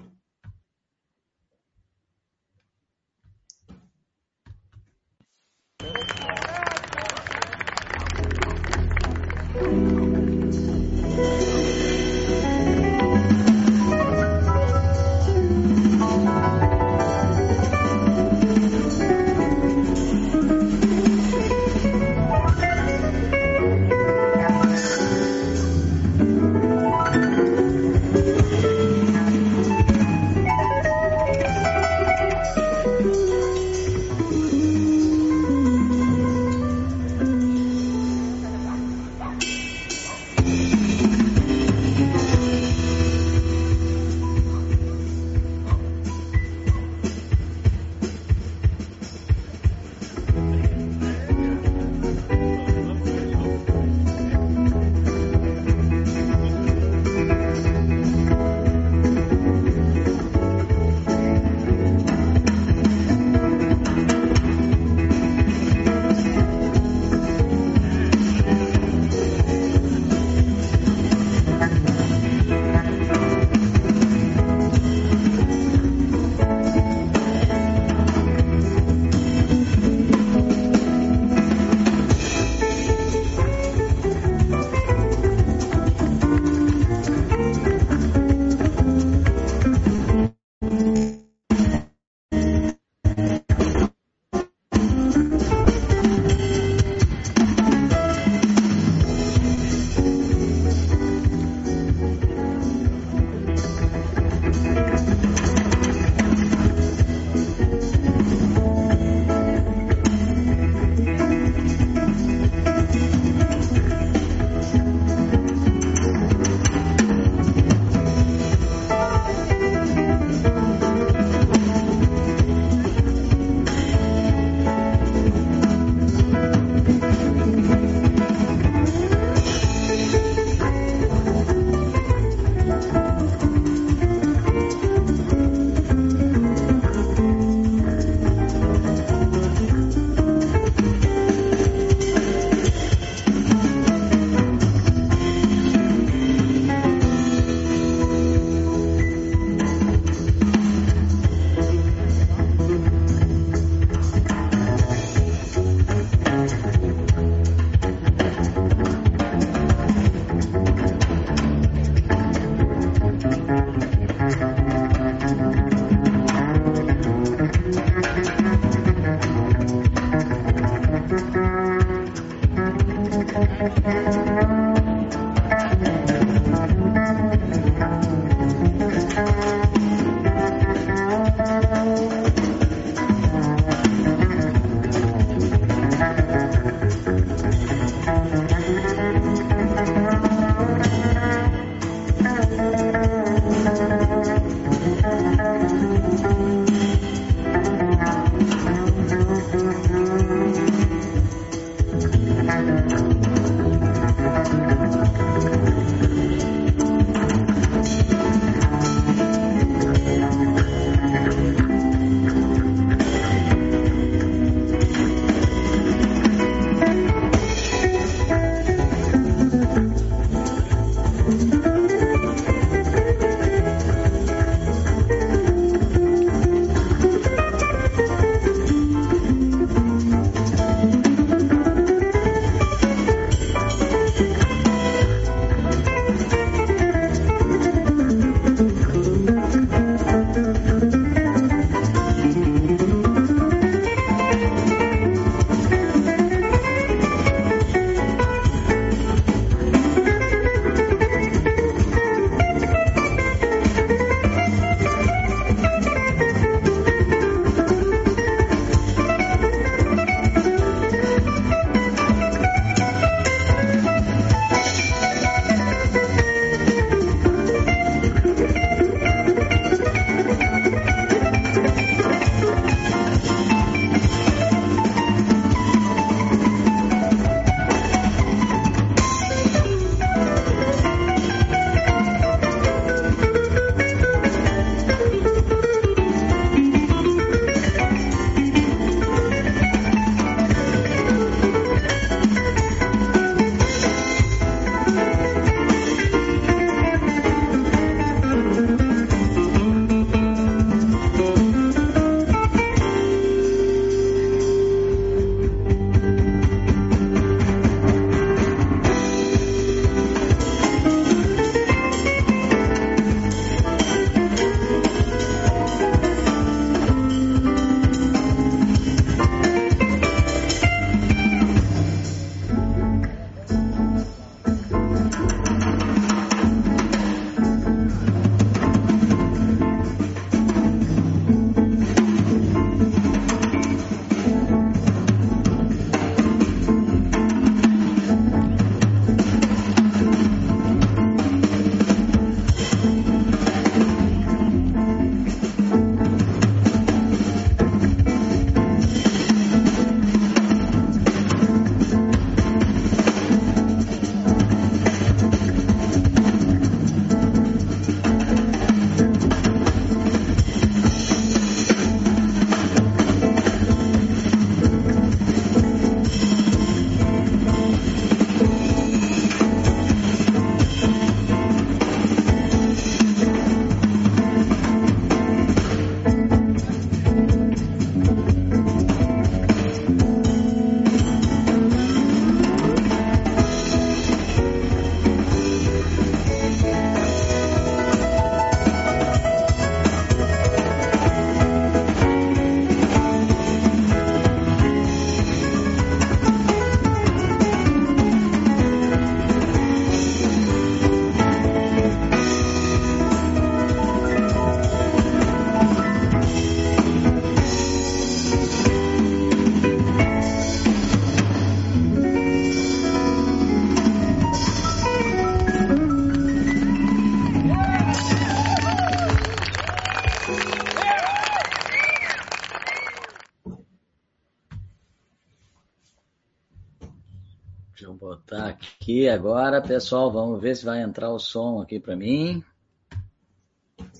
Aqui agora, pessoal. Vamos ver se vai entrar o som aqui para mim.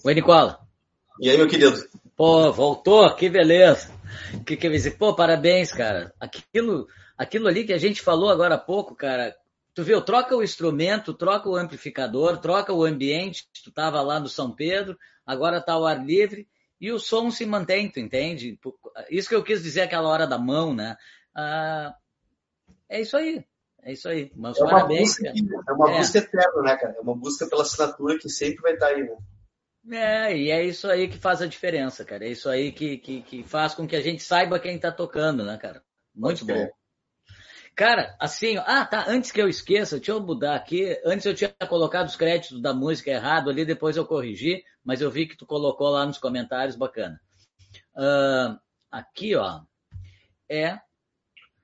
Oi, Nicola. E aí, meu querido? Pô, voltou, que beleza. Que quer dizer, pô, parabéns, cara. Aquilo, aquilo ali que a gente falou agora há pouco, cara. Tu viu, troca o instrumento, troca o amplificador, troca o ambiente. Tu tava lá no São Pedro, agora tá ao ar livre e o som se mantém, tu entende? Isso que eu quis dizer aquela hora da mão, né? Ah, é isso aí. É isso aí. Mas é uma parabéns, busca, é uma é. busca eterna, né, cara? É uma busca pela assinatura que sempre vai estar aí, né? É, e é isso aí que faz a diferença, cara. É isso aí que, que, que faz com que a gente saiba quem tá tocando, né, cara? Muito bom. Cara, assim, ah, tá, antes que eu esqueça, deixa eu mudar aqui. Antes eu tinha colocado os créditos da música errado ali, depois eu corrigi, mas eu vi que tu colocou lá nos comentários, bacana. Uh, aqui, ó, é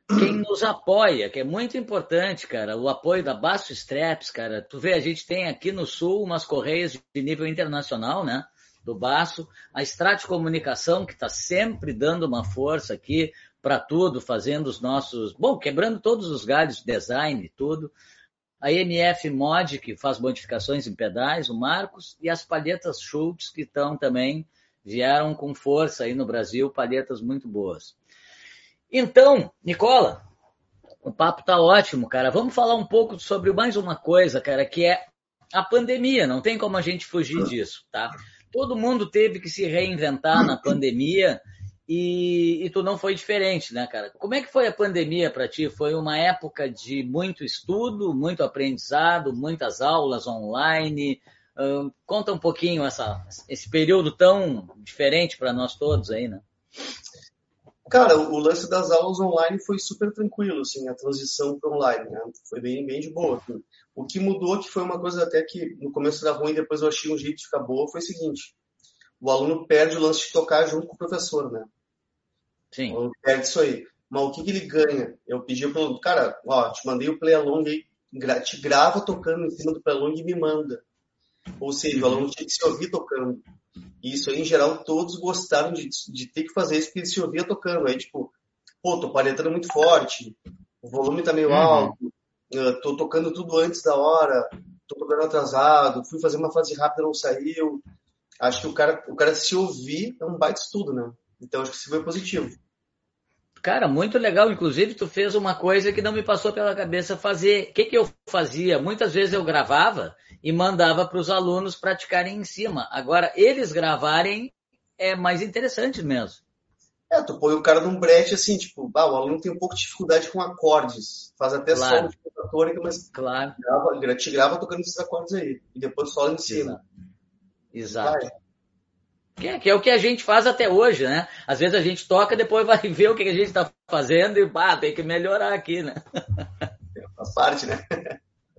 quem nos apoia, que é muito importante, cara, o apoio da Basso Straps, cara. Tu vê, a gente tem aqui no Sul umas correias de nível internacional, né? Do Baço, a Strat Comunicação, que está sempre dando uma força aqui para tudo, fazendo os nossos. Bom, quebrando todos os galhos de design e tudo. A NF Mod, que faz modificações em pedais, o Marcos, e as palhetas Schultz, que estão também, vieram com força aí no Brasil, palhetas muito boas. Então, Nicola, o papo tá ótimo, cara. Vamos falar um pouco sobre mais uma coisa, cara, que é a pandemia. Não tem como a gente fugir disso, tá? Todo mundo teve que se reinventar na pandemia e, e tu não foi diferente, né, cara? Como é que foi a pandemia para ti? Foi uma época de muito estudo, muito aprendizado, muitas aulas online. Uh, conta um pouquinho essa, esse período tão diferente para nós todos aí, né? Cara, o lance das aulas online foi super tranquilo, assim, a transição para online, né? Foi bem, bem de boa. Assim. O que mudou, que foi uma coisa até que no começo era ruim, depois eu achei um jeito de ficar boa, foi o seguinte: o aluno perde o lance de tocar junto com o professor, né? Sim. O aluno perde isso aí. Mas o que, que ele ganha? Eu pedi pro aluno, cara, ó, te mandei o play along aí, te grava tocando em cima do play along e me manda. Ou seja, o aluno tinha que se ouvir tocando. E isso aí, em geral, todos gostaram de, de ter que fazer isso porque ele se ouvia tocando. Aí, tipo, pô, tô paletando muito forte, o volume tá meio uhum. alto, tô tocando tudo antes da hora, tô tocando atrasado, fui fazer uma fase rápida não saiu. Acho que o cara, o cara se ouvir é um baita estudo, né? Então acho que isso foi positivo. Cara, muito legal. Inclusive, tu fez uma coisa que não me passou pela cabeça fazer. O que, que eu fazia? Muitas vezes eu gravava e mandava para os alunos praticarem em cima. Agora, eles gravarem é mais interessante mesmo. É, tu põe o cara num brete assim, tipo, ah, o aluno tem um pouco de dificuldade com acordes, faz até claro. solo de pentatônica, mas claro. grava, te grava tocando esses acordes aí, e depois solo em cima. Exato. Exato. Que é, que é, o que a gente faz até hoje, né? Às vezes a gente toca, depois vai ver o que a gente está fazendo e, pá, tem que melhorar aqui, né? Faz parte, né?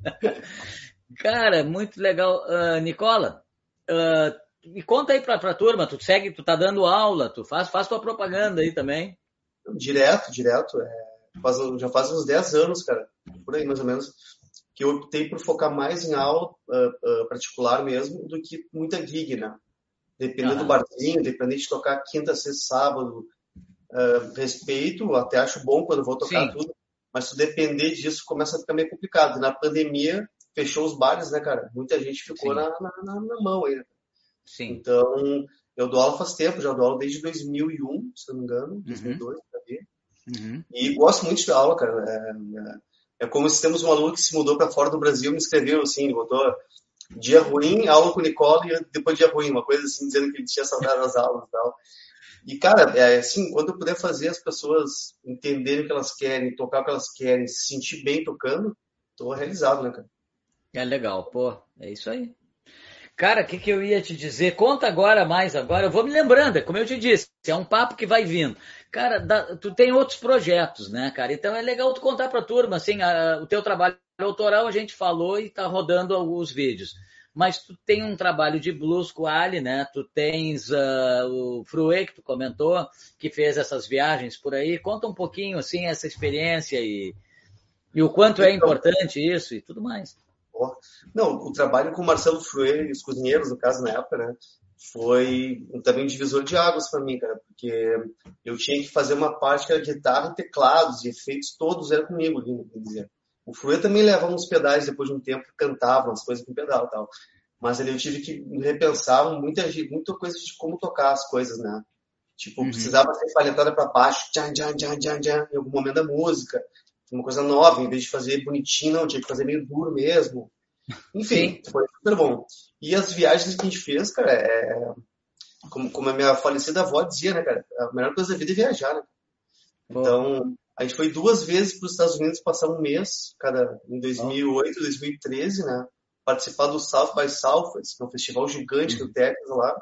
Cara, muito legal. Uh, Nicola, uh, me conta aí pra, a turma, tu segue, tu tá dando aula, tu faz, faz tua propaganda aí também. Direto, direto. É, faz, já faz uns 10 anos, cara, por aí mais ou menos, que eu optei por focar mais em aula uh, particular mesmo do que muita gig, né? Dependendo do barzinho, dependendo de tocar quinta, sexta, sábado, respeito, até acho bom quando vou tocar Sim. tudo, mas se depender disso começa a ficar meio complicado. Na pandemia, fechou os bares, né, cara? Muita gente ficou na, na, na, mão aí. Né? Sim. Então, eu dou aula faz tempo, já dou aula desde 2001, se não me engano, 2002, uhum. Uhum. E gosto muito de aula, cara. É, é, é, como se temos um aluno que se mudou para fora do Brasil, me escreveu assim, botou dia ruim, aula com o Nicole, e depois dia ruim, uma coisa assim, dizendo que ele tinha saudade das aulas e tal. E, cara, é assim, quando eu puder fazer as pessoas entenderem o que elas querem, tocar o que elas querem, se sentir bem tocando, tô realizado, né, cara? É legal, pô, é isso aí. Cara, o que, que eu ia te dizer? Conta agora mais agora. Eu vou me lembrando, como eu te disse, é um papo que vai vindo. Cara, dá, tu tem outros projetos, né, cara? Então é legal tu contar pra turma, assim, a, o teu trabalho autoral a gente falou e tá rodando alguns vídeos. Mas tu tem um trabalho de blues com a Ali, né? Tu tens uh, o Fruê, que tu comentou, que fez essas viagens por aí. Conta um pouquinho, assim, essa experiência e, e o quanto é então, importante isso e tudo mais. Não, o trabalho com o Marcelo e os cozinheiros, no caso, na época, né? Foi também um divisor de águas para mim, cara, porque eu tinha que fazer uma parte que era guitarra, teclados e efeitos, todos eram comigo, quer dizer. O Frue também levava uns pedais depois de um tempo, cantavam as coisas com pedal e tal. Mas ali eu tive que repensar muita, muita coisa de como tocar as coisas, né? Tipo, uhum. precisava ser palhetada para baixo, tchan, tchan, tchan, tchan, tchan, em algum momento da música. Uma coisa nova, em vez de fazer bonitinho, não, tinha que fazer meio duro mesmo. Enfim, Sim. foi super bom. E as viagens que a gente fez, cara, é... como, como a minha falecida avó dizia, né, cara? A melhor coisa da vida é viajar, né? Então, a gente foi duas vezes para os Estados Unidos passar um mês, cada em 2008 e 2013, né? Participar do South by Southwest, que é um festival gigante uhum. do Texas lá.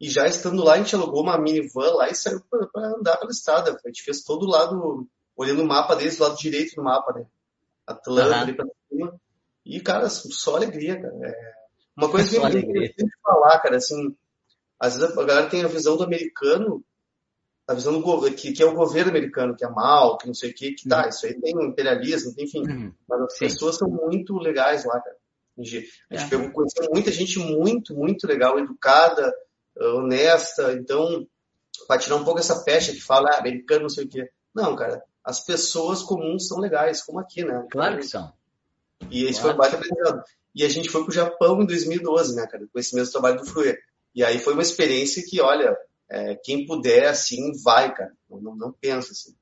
E já estando lá, a gente alugou uma minivan lá e saiu para andar pela estrada. A gente fez todo o lado, olhando o mapa deles, do lado direito do mapa, né? Atlanta, uhum. ali pra cima. E, cara, só alegria, cara. É... Uma coisa que eu tenho que falar, cara, assim, às vezes a galera tem a visão do americano, a visão do que, que é o governo americano, que é mal, que não sei o que, que tá, uhum. isso aí tem imperialismo, enfim. Uhum. Mas as Sim. pessoas são muito legais lá, cara. A gente é. pegou, conheceu muita gente muito, muito legal, educada, honesta. Então, para tirar um pouco essa pecha que fala ah, americano, não sei o quê. Não, cara, as pessoas comuns são legais, como aqui, né? Claro que são. E claro. foi um baita aprendizado. E a gente foi pro Japão em 2012, né, cara, com esse mesmo trabalho do Fruê. E aí foi uma experiência que, olha, é, quem puder, assim, vai, cara. Não, não, não pensa, assim.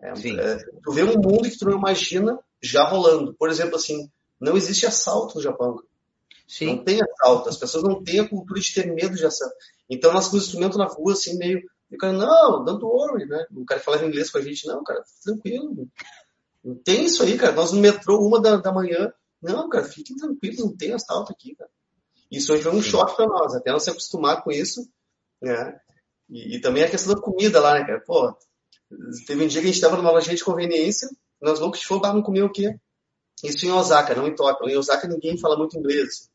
É, é, tu vê um mundo que tu não imagina já rolando. Por exemplo, assim, não existe assalto no Japão. Sim. Não tem assalto. As pessoas não têm a cultura de ter medo de assalto. Então nós com o instrumento na rua, assim, meio. O cara, não, don't worry, né? O cara falava inglês com a gente, não, cara, tranquilo. Não tem isso aí, cara. Nós no metrô, uma da, da manhã, não, cara, fiquem tranquilos, não tem assalto aqui, cara. Isso aí foi um choque para nós, até nós se acostumar com isso, né? E, e, também a questão da comida lá, né, cara? Pô, teve um dia que a gente tava numa loja de conveniência, nós loucos de fogo, vamos comer o quê? Isso em Osaka, não em Tóquio. Em Osaka ninguém fala muito inglês.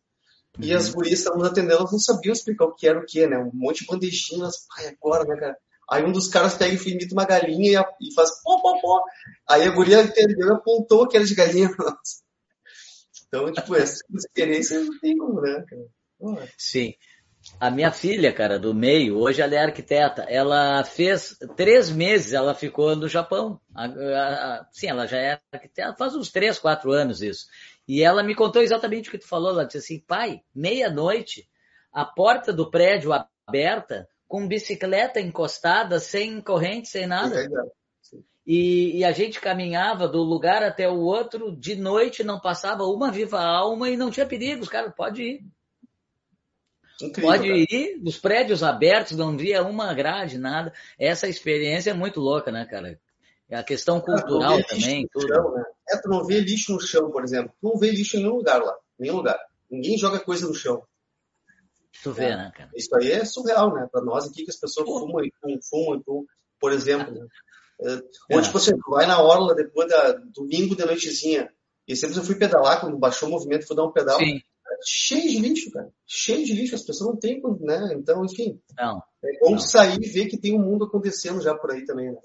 E as uhum. gurias estavam atendendo, elas não sabiam explicar o que era o que, né? Um monte de bandejinha, elas, ai, agora, né, cara? Aí um dos caras pega e imita uma galinha e, e faz pó, pó, pó. Aí a guria entendeu e apontou aquela de galinha. Então, tipo, essa experiência não tem como, né, cara? Sim. A minha filha, cara, do meio, hoje ela é arquiteta. Ela fez três meses, ela ficou no Japão. sim, ela já é arquiteta, faz uns três, quatro anos isso. E ela me contou exatamente o que tu falou. Ela disse assim, pai, meia-noite, a porta do prédio aberta, com bicicleta encostada, sem corrente, sem nada. E, e, a gente caminhava do lugar até o outro, de noite não passava uma viva alma e não tinha perigo. Os caras, pode ir. Incrível, pode cara. ir, os prédios abertos, não via uma grade, nada. Essa experiência é muito louca, né, cara? É a questão cultural também. Tudo. Chão, né? É, tu não vê lixo no chão, por exemplo. Tu não vê lixo em nenhum lugar lá. Nenhum lugar. Ninguém joga coisa no chão. Tu vê, é. né, cara? Isso aí é surreal, né? Para nós aqui que as pessoas Pô. fumam e fumam, fumam e fumam, por exemplo. Né? É, é. assim, tu vai na orla depois da domingo de noitezinha. E sempre eu fui pedalar, quando baixou o movimento, fui dar um pedal. Sim. Cheio de lixo, cara. Cheio de lixo. As pessoas não têm, né? Então, enfim. Não. É bom não. sair e ver que tem um mundo acontecendo já por aí também, né?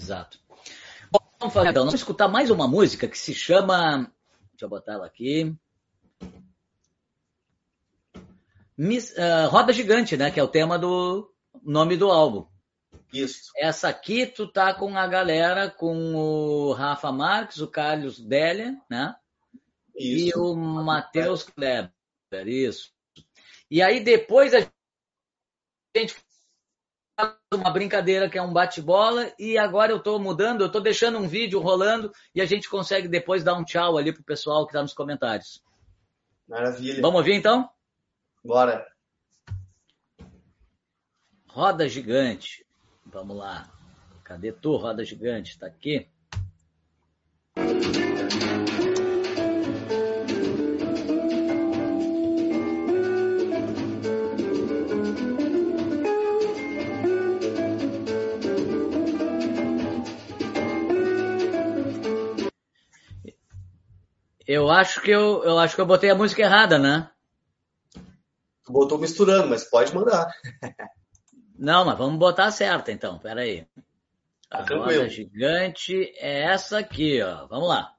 Exato. Bom, vamos falar então. Vamos escutar mais uma música que se chama. Deixa eu botar ela aqui. Miss, uh, Roda Gigante, né? Que é o tema do nome do álbum. Isso. Essa aqui tu tá com a galera, com o Rafa Marques, o Carlos Delia, né? Isso. E o Matheus Kleber, isso. E aí depois a gente uma brincadeira que é um bate-bola e agora eu estou mudando, eu estou deixando um vídeo rolando e a gente consegue depois dar um tchau ali pro pessoal que está nos comentários. Maravilha. Vamos ouvir então? Bora. Roda gigante. Vamos lá. Cadê tu, roda gigante? Está aqui. Eu acho que eu, eu acho que eu botei a música errada, né? Tu botou misturando, mas pode mandar. Não, mas vamos botar certa então. Pera aí. A tá roda gigante é essa aqui, ó. Vamos lá.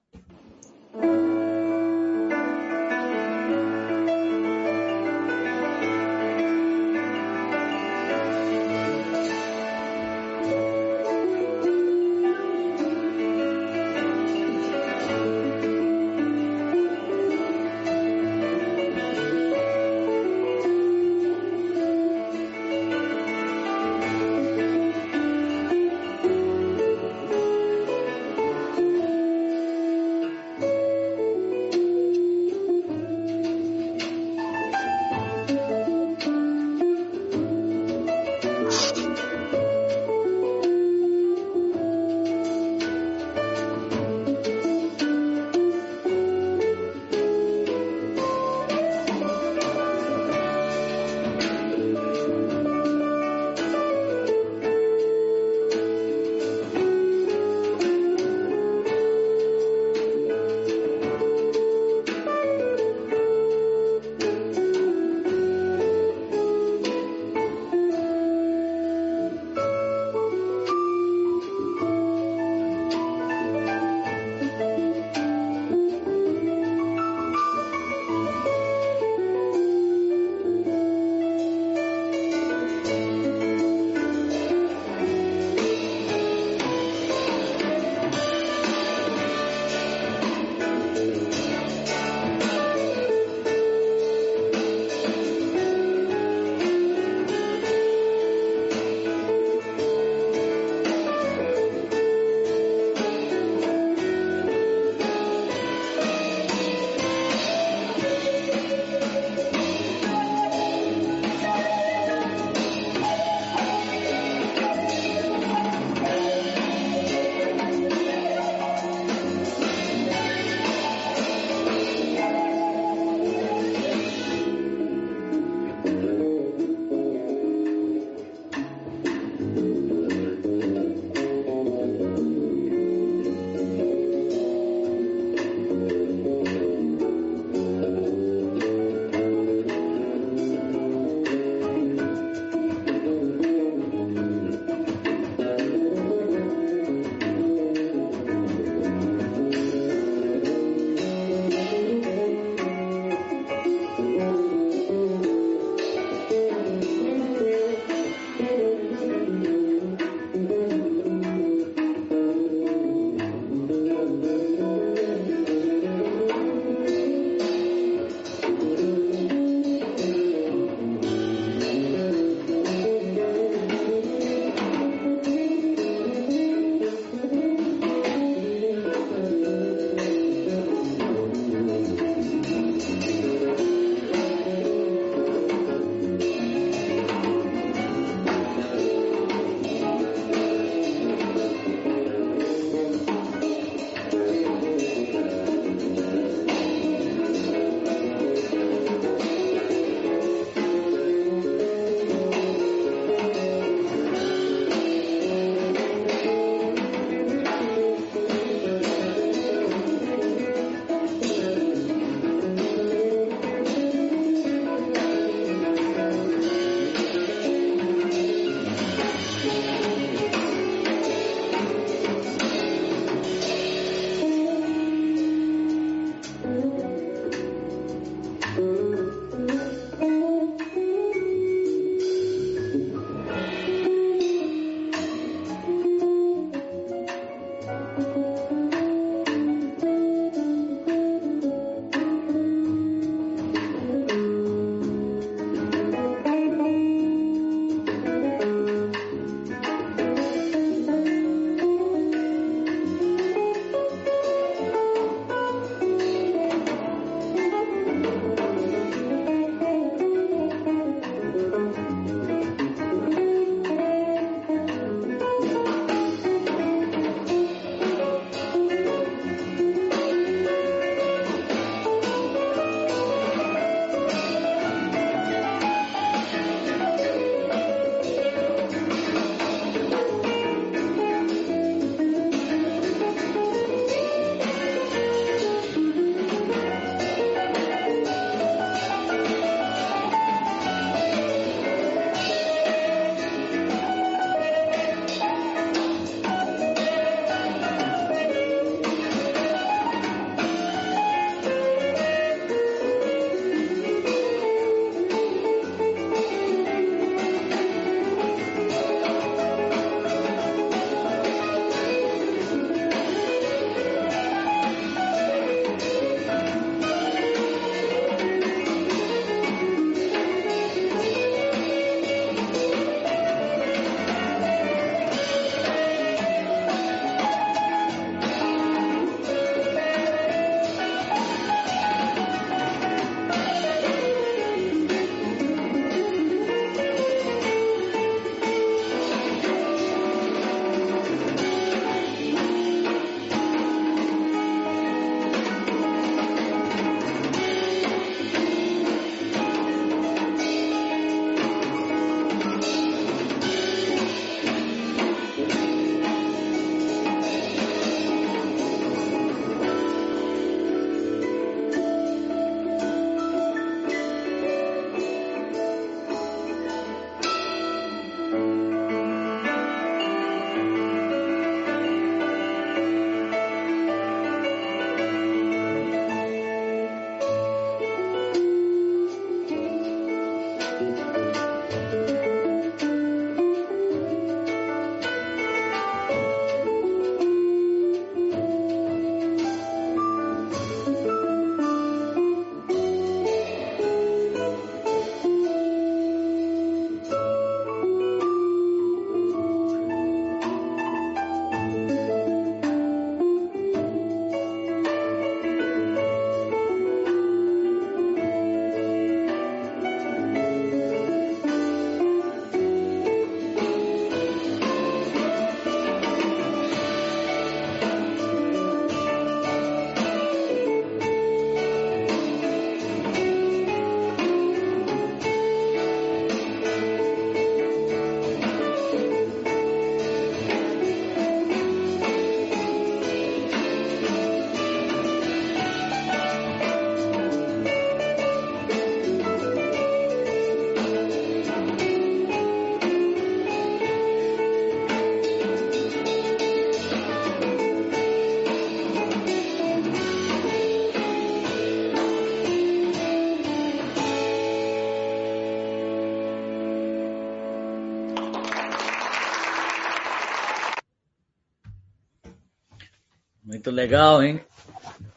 Muito legal, hein?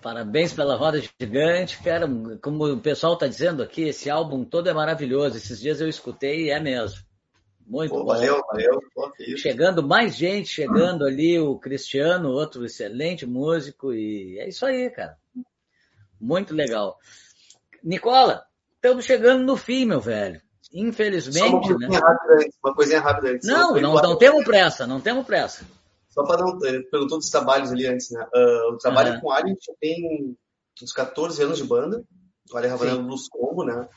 Parabéns pela roda gigante, cara. Como o pessoal está dizendo aqui, esse álbum todo é maravilhoso. Esses dias eu escutei e é mesmo. Muito Pô, bom. Valeu, valeu. Chegando mais gente, chegando ali o Cristiano, outro excelente músico e é isso aí, cara. Muito legal. Nicola, estamos chegando no fim, meu velho. Infelizmente, Só uma coisinha né? rápida uma coisinha rápida antes. Não, não, não temos pressa, não temos pressa. Só para não. Perguntou dos trabalhos ali antes, né? Uh, o trabalho uhum. com o Alien já tem uns 14 anos de banda. O Alien trabalhando Blues Combo, né?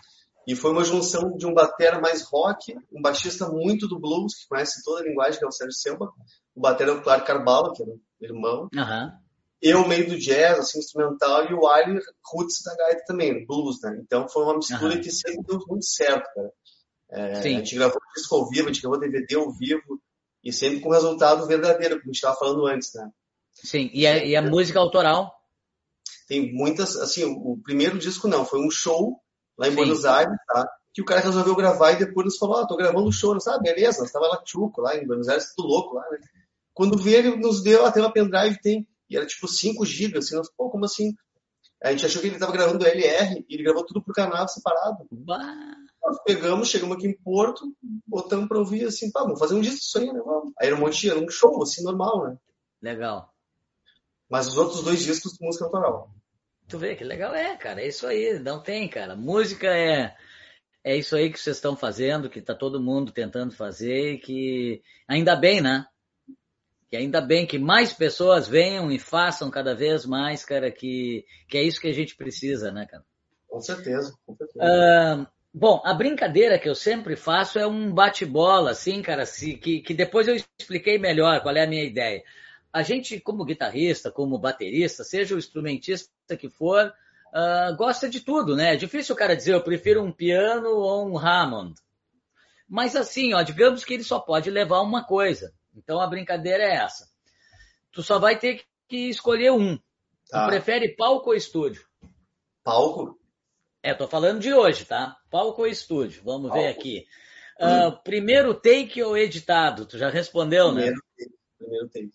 E foi uma junção de um batera mais rock, um baixista muito do blues, que conhece toda a linguagem, que é o Sérgio Selma. O batera é o Clark Carbala, que é o irmão. Uhum. Eu meio do jazz, assim, instrumental, e o Alien roots da gaita também, blues, né? Então foi uma mistura uhum. que sempre deu muito certo, cara. É, a gente gravou disco ao vivo, a gente gravou DVD ao vivo, e sempre com resultado verdadeiro, como a gente estava falando antes, né? Sim, e a, e a música autoral? Tem muitas, assim, o, o, primeiro disco não, foi um show lá em Sim. Buenos Aires, tá? Que o cara resolveu gravar e depois nos falou, ó, oh, tô gravando um show, não sabe? Beleza, nós tava lá tchuco, lá em Buenos Aires, tudo louco lá, né? Quando veio, ele nos deu até uma pendrive, tem, e era tipo 5 GB, assim, nós, pô, como assim? A gente achou que ele tava gravando LR e ele gravou tudo pro canal separado. Nós pegamos, chegamos aqui em Porto, botamos pra ouvir assim, pá, vamos fazer um disco disso aí, né? Vamos. Aí era um monte, era um show, assim, normal, né? Legal. Mas os outros dois discos de música autoral. Tu vê que legal é, cara. É isso aí, não tem, cara. Música é é isso aí que vocês estão fazendo, que tá todo mundo tentando fazer e que ainda bem, né? Que ainda bem que mais pessoas venham e façam cada vez mais, cara, que, que é isso que a gente precisa, né, cara? Com certeza, com certeza. Uh, Bom, a brincadeira que eu sempre faço é um bate-bola, assim, cara, assim, que, que depois eu expliquei melhor qual é a minha ideia. A gente, como guitarrista, como baterista, seja o instrumentista que for, uh, gosta de tudo, né? É difícil o cara dizer eu prefiro um piano ou um Hammond. Mas assim, ó, digamos que ele só pode levar uma coisa. Então a brincadeira é essa. Tu só vai ter que escolher um. Tá. Tu prefere palco ou estúdio? Palco? É, tô falando de hoje, tá? Palco ou estúdio? Vamos Palco. ver aqui. Uh, primeiro take ou editado? Tu já respondeu, primeiro né? Take. Primeiro take.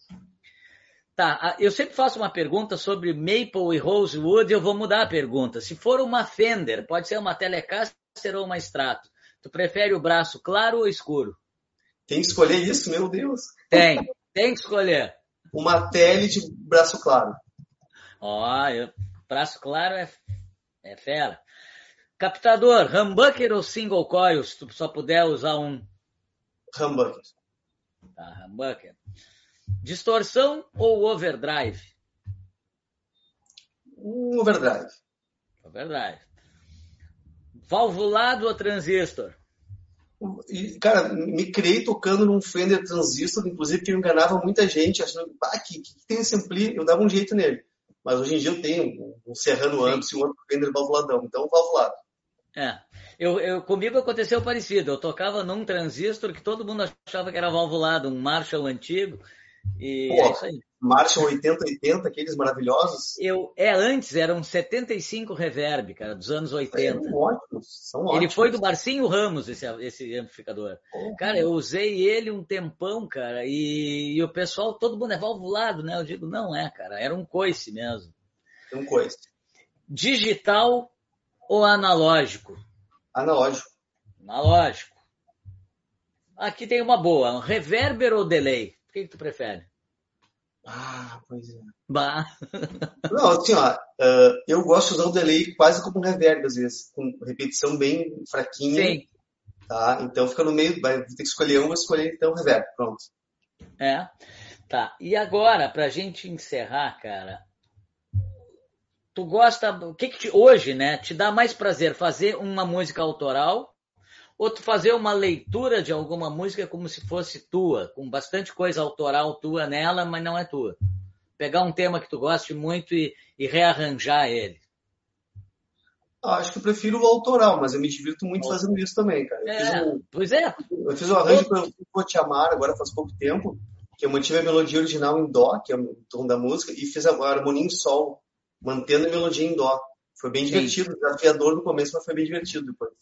Tá, eu sempre faço uma pergunta sobre Maple e Rosewood e eu vou mudar a pergunta. Se for uma Fender, pode ser uma Telecaster ou uma Strato, tu prefere o braço claro ou escuro? Tem que escolher isso, meu Deus. Tem, tem que escolher. Uma tele de braço claro. Ó, eu, braço claro é, é fera. Captador, humbucker ou single coil, se tu só puder usar um? Humbucker. Tá, humbucker. Distorção ou overdrive? Um overdrive. Overdrive. Valvulado ou transistor? E, cara, me criei tocando num Fender transistor, inclusive que eu enganava muita gente, achando ah, que, que tem esse ampli, eu dava um jeito nele. Mas hoje em dia eu tenho um Serrano Amps e um outro Fender valvuladão, então valvulado. É. Eu, eu, comigo aconteceu parecido. Eu tocava num transistor que todo mundo achava que era valvulado, um Marshall antigo. E Pô, é isso aí. Marshall 8080, aqueles maravilhosos. Eu, é, antes eram 75 reverb, cara, dos anos 80. São ótimos, são ótimos. Ele foi do Marcinho Ramos, esse, esse amplificador. Cara, eu usei ele um tempão, cara, e, e, o pessoal, todo mundo é valvulado, né? Eu digo, não é, cara, era um coice mesmo. Um coice. Digital ou analógico? Analógico. Analógico. Aqui tem uma boa. Reverber ou delay? O que, que tu prefere? Ah, pois é. Bah. Não, assim, ó, uh, eu gosto de usar o delay quase como reverb, às vezes, com repetição bem fraquinha. Sim. Tá? Então fica no meio, vai ter que escolher um, vou escolher então reverb, pronto. É. Tá. E agora, pra gente encerrar, cara, tu gosta, o que, que te, hoje, né, te dá mais prazer fazer uma música autoral ou tu fazer uma leitura de alguma música como se fosse tua, com bastante coisa autoral tua nela, mas não é tua? Pegar um tema que tu goste muito e, e rearranjar ele. Ah, acho que eu prefiro o autoral, mas eu me divirto muito fazendo isso também, cara. Eu é, um, pois é. Eu fiz um arranjo para o Te Amar agora faz pouco tempo, que eu mantive a melodia original em Dó, que é o tom da música, e fiz a harmonia em Sol, mantendo a melodia em dó. Foi bem divertido, Sim. desafiador no começo, mas foi bem divertido depois.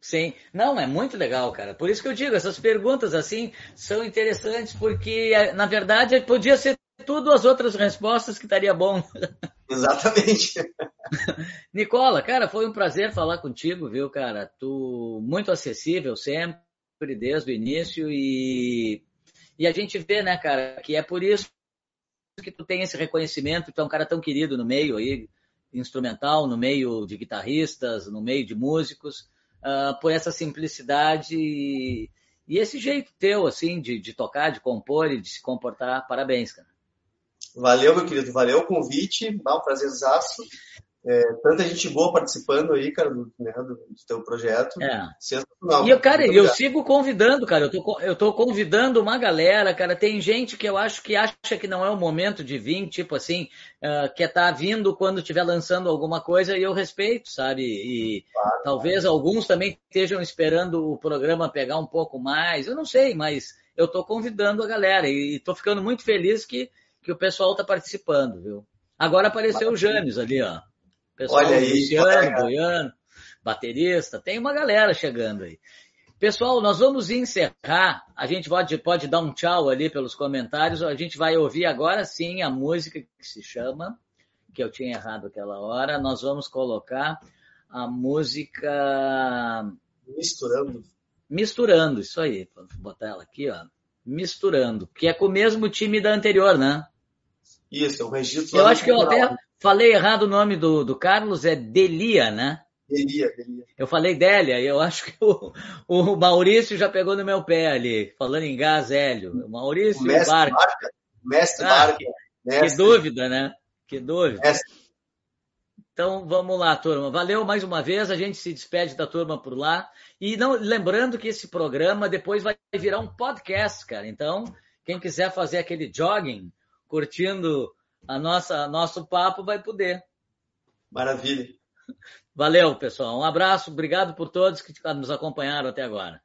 Sim, não, é muito legal, cara. Por isso que eu digo, essas perguntas assim são interessantes, porque na verdade podia ser tudo as outras respostas que estaria bom. Exatamente. Nicola, cara, foi um prazer falar contigo, viu, cara? Tu muito acessível sempre, desde o início, e, e a gente vê, né, cara, que é por isso que tu tem esse reconhecimento, tu é um cara tão querido no meio aí, instrumental, no meio de guitarristas, no meio de músicos, uh, por essa simplicidade e, e, esse jeito teu, assim, de, de tocar, de compor e de se comportar. Parabéns, cara. Valeu, meu querido. Valeu o convite. Dá um prazerzaço. É, tanta gente boa participando aí, cara, do, né, do, do teu projeto. É. Sensacional. E, eu, cara, eu sigo convidando, cara. Eu tô, eu tô convidando uma galera, cara. Tem gente que eu acho que acha que não é o momento de vir, tipo assim, uh, que tá vindo quando estiver lançando alguma coisa, e eu respeito, sabe? E claro, talvez claro. alguns também estejam esperando o programa pegar um pouco mais. Eu não sei, mas eu tô convidando a galera. E, e tô ficando muito feliz que, que o pessoal tá participando, viu? Agora apareceu Maravilha. o James ali, ó. Pessoal, Olha aí, Luciano, Goiano, baterista, tem uma galera chegando aí. Pessoal, nós vamos encerrar. A gente pode, pode dar um tchau ali pelos comentários. A gente vai ouvir agora sim a música que se chama, que eu tinha errado aquela hora. Nós vamos colocar a música. Misturando. Misturando, isso aí. Vou botar ela aqui, ó. Misturando, que é com o mesmo time da anterior, né? Isso, é o registro. Eu acho que eu até falei errado o nome do, do Carlos, é Delia, né? Delia, Delia. Eu falei Délia, eu acho que o, o Maurício já pegou no meu pé ali, falando em gás hélio. O Maurício o mestre Barca. Barca. Mestre ah, Barca. Mestre. Que dúvida, né? Que dúvida. Mestre. Então vamos lá, turma. Valeu mais uma vez. A gente se despede da turma por lá. E não lembrando que esse programa depois vai virar um podcast, cara. Então, quem quiser fazer aquele jogging, curtindo a nossa nosso papo vai poder. Maravilha. Valeu, pessoal. Um abraço, obrigado por todos que nos acompanharam até agora.